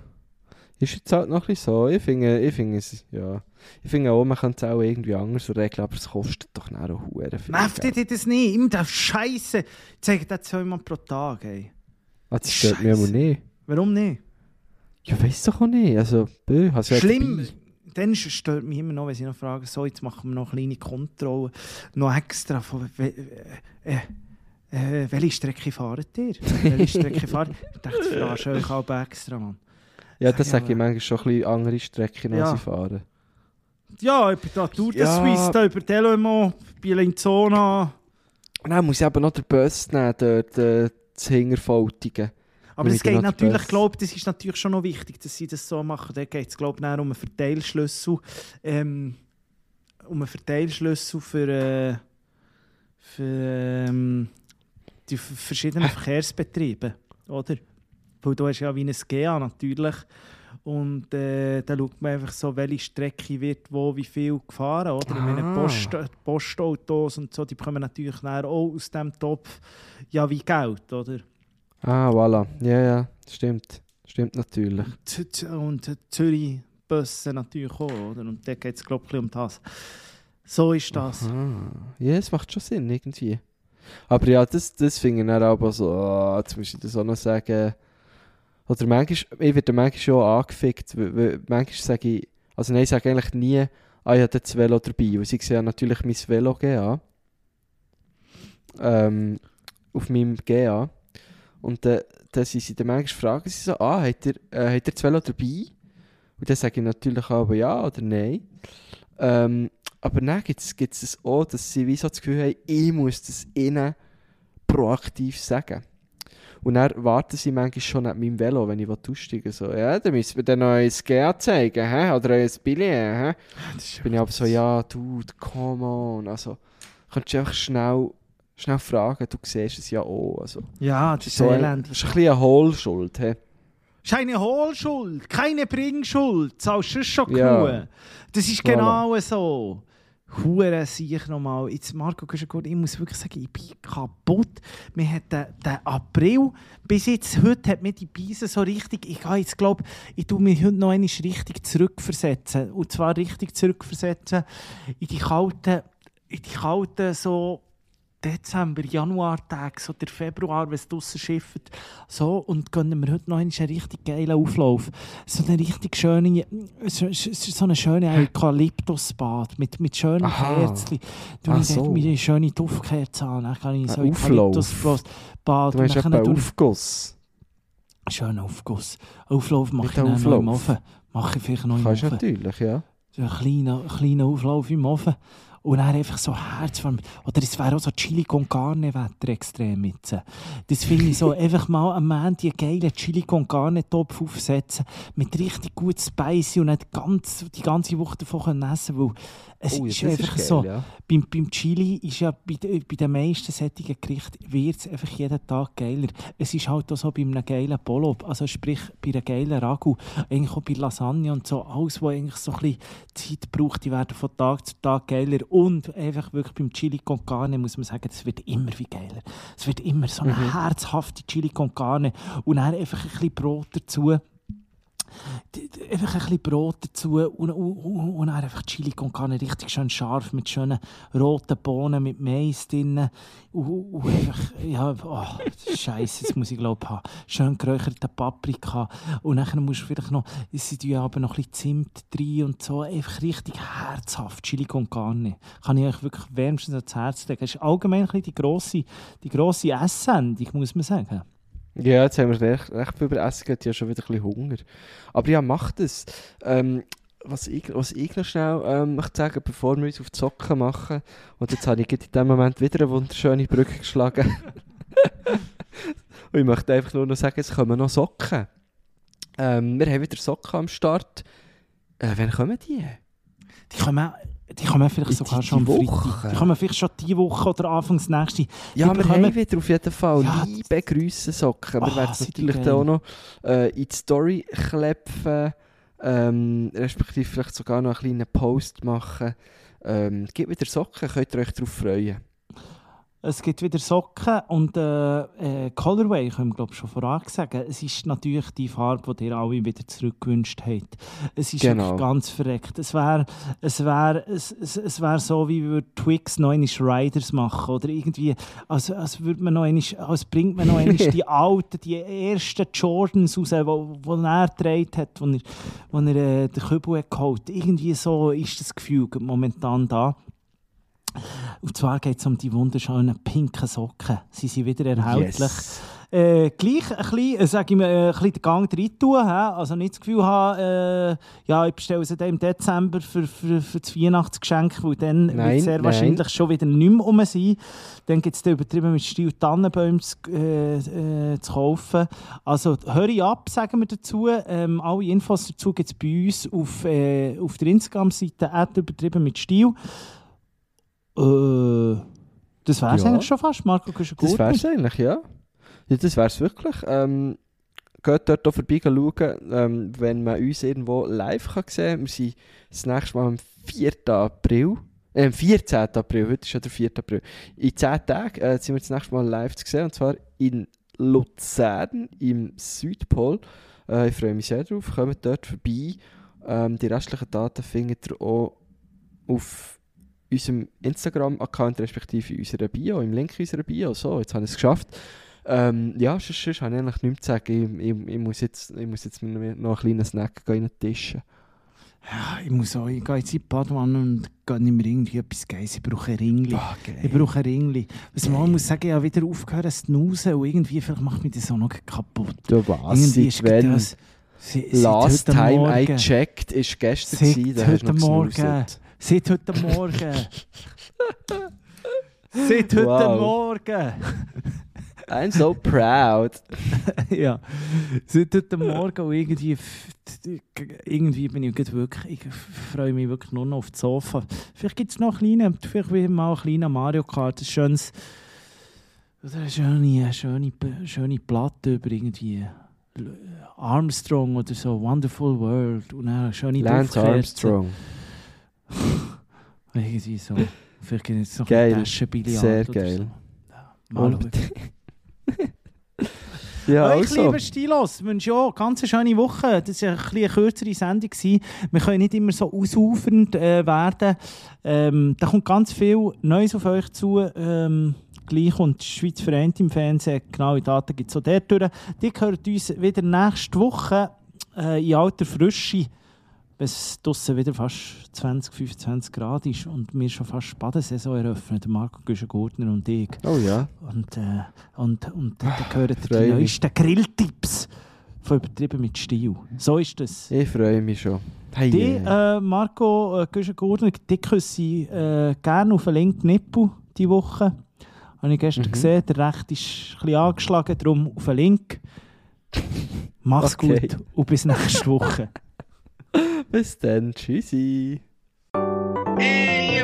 ist jetzt halt noch ein bisschen so. Ich finde, ich finde es, ja. Ich finde auch, man kann es auch irgendwie anders regeln, aber es kostet doch nachher auch Huren viel. Nervt dich das nicht? Immer der Scheiße. Zeigt das zweimal pro Tag, ey. Ah, das stört mich aber nicht. Warum nicht? Ja, weiß doch auch nicht. Also, bö, hast ja Schlimm. dabei. Dann stört mich immer noch, wenn sie noch fragen, so, jetzt machen wir noch eine kleine Kontrolle, noch extra von, we, äh, äh, welche Strecke fahrt ihr? welche Strecke fahrt ihr? Ich dachte, du fragst euch auch extra, Mann. Ja, das ich sage ich aber. manchmal schon ein bisschen andere Strecken, als Ja. ich fahre. Ja, ich bin da Tour de Ja. Suisse, da über Delomo, Bielenzona. Dann muss ich aber noch den Bus nehmen, dort äh, zu Hingerfoltigen. Aber es geht natürlich, glaube das ist natürlich schon noch wichtig, dass sie das so machen. Da geht es, glaube ich, um einen Verteilschlüssel. Ähm, um einen Verteilschlüssel für, äh, für ähm, die verschiedenen Verkehrsbetriebe, oder? Weil du hast ja wie ein GA natürlich. Und äh, da schaut man einfach so, welche Strecke wird wo wie viel gefahren. Oder? Ich meine, Ah. Post, Postautos und so, die bekommen natürlich dann auch aus diesem Topf ja wie Geld, oder? Ah, voilà. Ja, ja, stimmt. Stimmt natürlich. Und äh, Zürich-Busse natürlich auch, oder? Und da geht es, glaube ich, um das. So ist das. Ah, ja, es macht schon Sinn, irgendwie. Aber ja, das, das finde ich dann aber so, ah, jetzt muss ich das auch noch sagen. Oder manchmal, ich werde manchmal schon angefickt, weil, weil manchmal sage ich, also nein, ich sage eigentlich nie, ah, ich habe das Velo dabei, weil sie sehen natürlich mein Velo GA. Ähm, auf meinem GA. Und dann, dann sind sie dann manchmal fragen sie so, ah, hat ihr, äh, hat ihr das Velo dabei? Und dann sage ich natürlich auch ja oder nein. Ähm, aber dann gibt es es auch, dass sie wie so das Gefühl haben, ich muss das ihnen proaktiv sagen. Und dann warten sie manchmal schon an meinem Velo, wenn ich aussteigen will. So, ja, dann müssen wir dann noch ein GA zeigen, hä? oder ein Billet. Hä? Bin ich aber so, ja, dude, come on. Also, kannst du einfach schnell, schnell fragen, du siehst es ja auch. Also, Ja, das ist so, elend. das ist ein bisschen eine Hohlschuld. Hä? Das ist eine Hohlschuld, keine Bringschuld. Zahlst du schon Ja. genug. Das ist genau so. Hure sich nochmal. Jetzt, Marco, gut, ich muss wirklich sagen, ich bin kaputt. Wir haben den, den April, bis jetzt, heute hat mir die Beise so richtig, ich gehe jetzt glaube, ich tue mich heute noch einmal richtig zurückversetzen. Und zwar richtig zurückversetzen in die kalten, in die kalten so Dezember, Januar-Tage, so der Februar, wenn es draussen schifft. So, und gönnen wir heute noch einen richtig geilen Auflauf. So eine richtig schöne, so, so eine schöne Eukalyptusbad mit, mit schönen Aha. Kerzen. Du ich so. mir eine schöne Duftkerze an, dann kann ich so Ein. Eukalyptusbad Du tue ich- Aufguss. Schönen Aufguss. Auflauf mache ich dann noch im. Ofen. Mache ich vielleicht noch im Kannst du Ofen. natürlich, ja. So einen kleinen, kleinen Auflauf im Ofen. Und dann einfach so herzwarm. Oder es wäre auch so Chili con Carne Wetter extrem jetzt. Das finde ich so, einfach mal am Ende die geilen Chili con Carne Topf aufsetzen. Mit richtig gut Spicy und nicht ganz, die ganze Woche davon können essen weil es Oh, ja, ist einfach geil, so. Ja. Beim, beim Chili ist ja bei, bei den meisten sättigen Gerichten wird es einfach jeden Tag geiler. Es ist halt auch so bei einem geilen Polo, also sprich bei einem geilen Ragu, eigentlich auch bei Lasagne und so, alles, was eigentlich so ein bisschen Zeit braucht, die werden von Tag zu Tag geiler. Und einfach wirklich beim Chili con Carne muss man sagen, es wird immer wie geiler. Es wird immer so eine herzhafte Chili con Carne und dann einfach ein bisschen Brot dazu. Einfach ein bisschen Brot dazu und, und, und, einfach Chili con Carne richtig schön scharf mit schönen roten Bohnen mit Mais drin. Und, und einfach, ja, oh, Scheiße, das muss ich glaube haben. Schön geräucherte Paprika. Und dann musst du vielleicht noch, sie tun aber noch ein bisschen Zimt drin und so. Einfach richtig herzhaft Chili con Carne. Kann ich euch wirklich wärmstens ans Herz legen. Das ist allgemein ein bisschen die grosse, die grosse Esssendung, muss man sagen. Ja, jetzt haben wir recht, recht viel über Essen geredet, ich habe schon wieder ein bisschen Hunger. Aber ja, macht es. Ähm, was ich, was ich noch schnell ähm, möchte sagen, bevor wir uns auf die Socken machen, und jetzt habe ich in dem Moment wieder eine wunderschöne Brücke geschlagen. und ich möchte einfach nur noch sagen, es kommen noch Socken. Ähm, wir haben wieder Socken am Start. Äh, wann kommen die? Die kommen, die kommen vielleicht Die- sogar die schon am Woche? Freitag. Die kommen vielleicht schon diese Woche oder anfangs nächste. Ja, Die wir haben wieder auf jeden Fall Ja, liebe Grüße Socken. Wir Ah, werden es die natürlich dann auch noch äh, in die Story klepfen, ähm, respektive vielleicht sogar noch einen kleinen Post machen. Ähm, es gibt wieder Socken, könnt ihr euch darauf freuen. Es gibt wieder Socken und äh, äh, Colorway, können wir glaube schon vorab sagen. Es ist natürlich die Farbe, die ihr alle wieder zurückgewünscht habt. Es ist Genau. ganz verreckt. Es wäre es wär, es, es, es wär so, wie würde Twix noch einmal Riders machen oder irgendwie, als, als, würde man noch einmal, als bringt man noch einmal die alten, die ersten Jordans raus, die wo, wo er getragen hat, wo er, wo er äh, den Kübel hat geholt. Irgendwie so ist das Gefühl momentan da. Und zwar geht es um die wunderschönen pinken Socken. Sie sind wieder erhältlich. Yes. Äh, gleich ein bisschen, äh, sag ich mal, äh, ein bisschen den Gang rein tun. Also nicht das Gefühl haben, äh, ja, ich bestelle sie dann im Dezember für, für, für das Weihnachtsgeschenk, weil dann wird Nein, es sehr nein. wahrscheinlich schon wieder nicht mehr rum sein. Dann gibt es dann übertrieben mit Stil Tannenbäume zu, äh, äh, zu kaufen. Also hurry ab, sagen wir dazu. Ähm, alle Infos dazu gibt es bei uns auf, auf der Instagram-Seite übertrieben mit Stil. Äh, das wäre es Ja. eigentlich schon fast. Marco, du Das wäre es eigentlich, ja. ja. Das wäre es wirklich. Ähm, geht dort auch vorbei schauen, ähm, wenn man uns irgendwo live kann sehen kann. Wir sind das nächste Mal am 4. April. Äh, am 14. April, heute ist ja der 4. April. In 10 Tagen äh, sind wir das nächste Mal live zu sehen, und zwar in Luzern, im Südpol. Äh, ich freue mich sehr drauf. Kommt dort vorbei. Ähm, die restlichen Daten findet ihr auch auf unserem Instagram-Account, respektive in unserer Bio, im Link unserer Bio. So, jetzt habe ich es geschafft. Ähm, ja, sonst, sonst habe ich eigentlich nichts zu sagen. Ich, ich, ich, muss jetzt, ich muss jetzt noch einen kleinen Snack reintischen. Ja, ich muss auch, ich gehe jetzt in die Badwanne und gehe nicht mehr irgendwie etwas Geiles. Ich brauche ein Ringli. Geil. Ich brauche ein Ringli. Was man muss sagen, ich habe wieder aufgehört zu snoozen und irgendwie vielleicht macht mich das auch noch kaputt. Du was? Irgendwie Seit wenn? das... seit Last time I Morgen- checked ist gestern gewesen, da hast du noch. Seit heute Morgen. Seit heute Wow. Morgen. I'm so proud. ja. Seit heute Morgen und irgendwie, irgendwie bin ich wirklich, ich freue mich wirklich nur noch auf das Sofa. Vielleicht gibt es noch kleine, vielleicht will mal ein kleiner Mario Kart, ein schönes, oder eine schöne, eine schöne, schöne Platte über irgendwie Armstrong oder so, Wonderful World und eine schöne Lance. Armstrong. Irgendwie so. Vielleicht gibt es noch Geil. ein Taschenbillard Sehr geil. So. Ja, mal. Ja, Euch, also. liebe Stilos, wünsche ich auch eine ganz schöne Woche. Das war ein bisschen eine kürzere Sendung. Wir können nicht immer so ausufernd äh, werden. Ähm, da kommt ganz viel Neues auf euch zu. Ähm, gleich und die Schweiz vereint im Fernsehen. Genaue Daten gibt es auch dort. Die hört uns wieder nächste Woche äh, in alter Frische, wenn es draussen wieder fast 20, 25 Grad ist und wir schon fast die Badesaison eröffnen. Der Marco Güschen-Gurtner und ich. Oh ja. Und, äh, und, und dann hören ihr freu die neuesten Grilltipps von übertrieben mit Stil. So ist das. Ich freue mich schon. Hey, Die, äh, Marco äh, Güschen-Gurtner, die küsse ich äh, gerne auf den linken Nippel diese Woche. Habe ich gestern Mhm. gesehen, der rechte ist ein bisschen angeschlagen, darum auf den link. Mach's Okay. gut und bis nächste Woche. Bis dann. Tschüssi. Hey,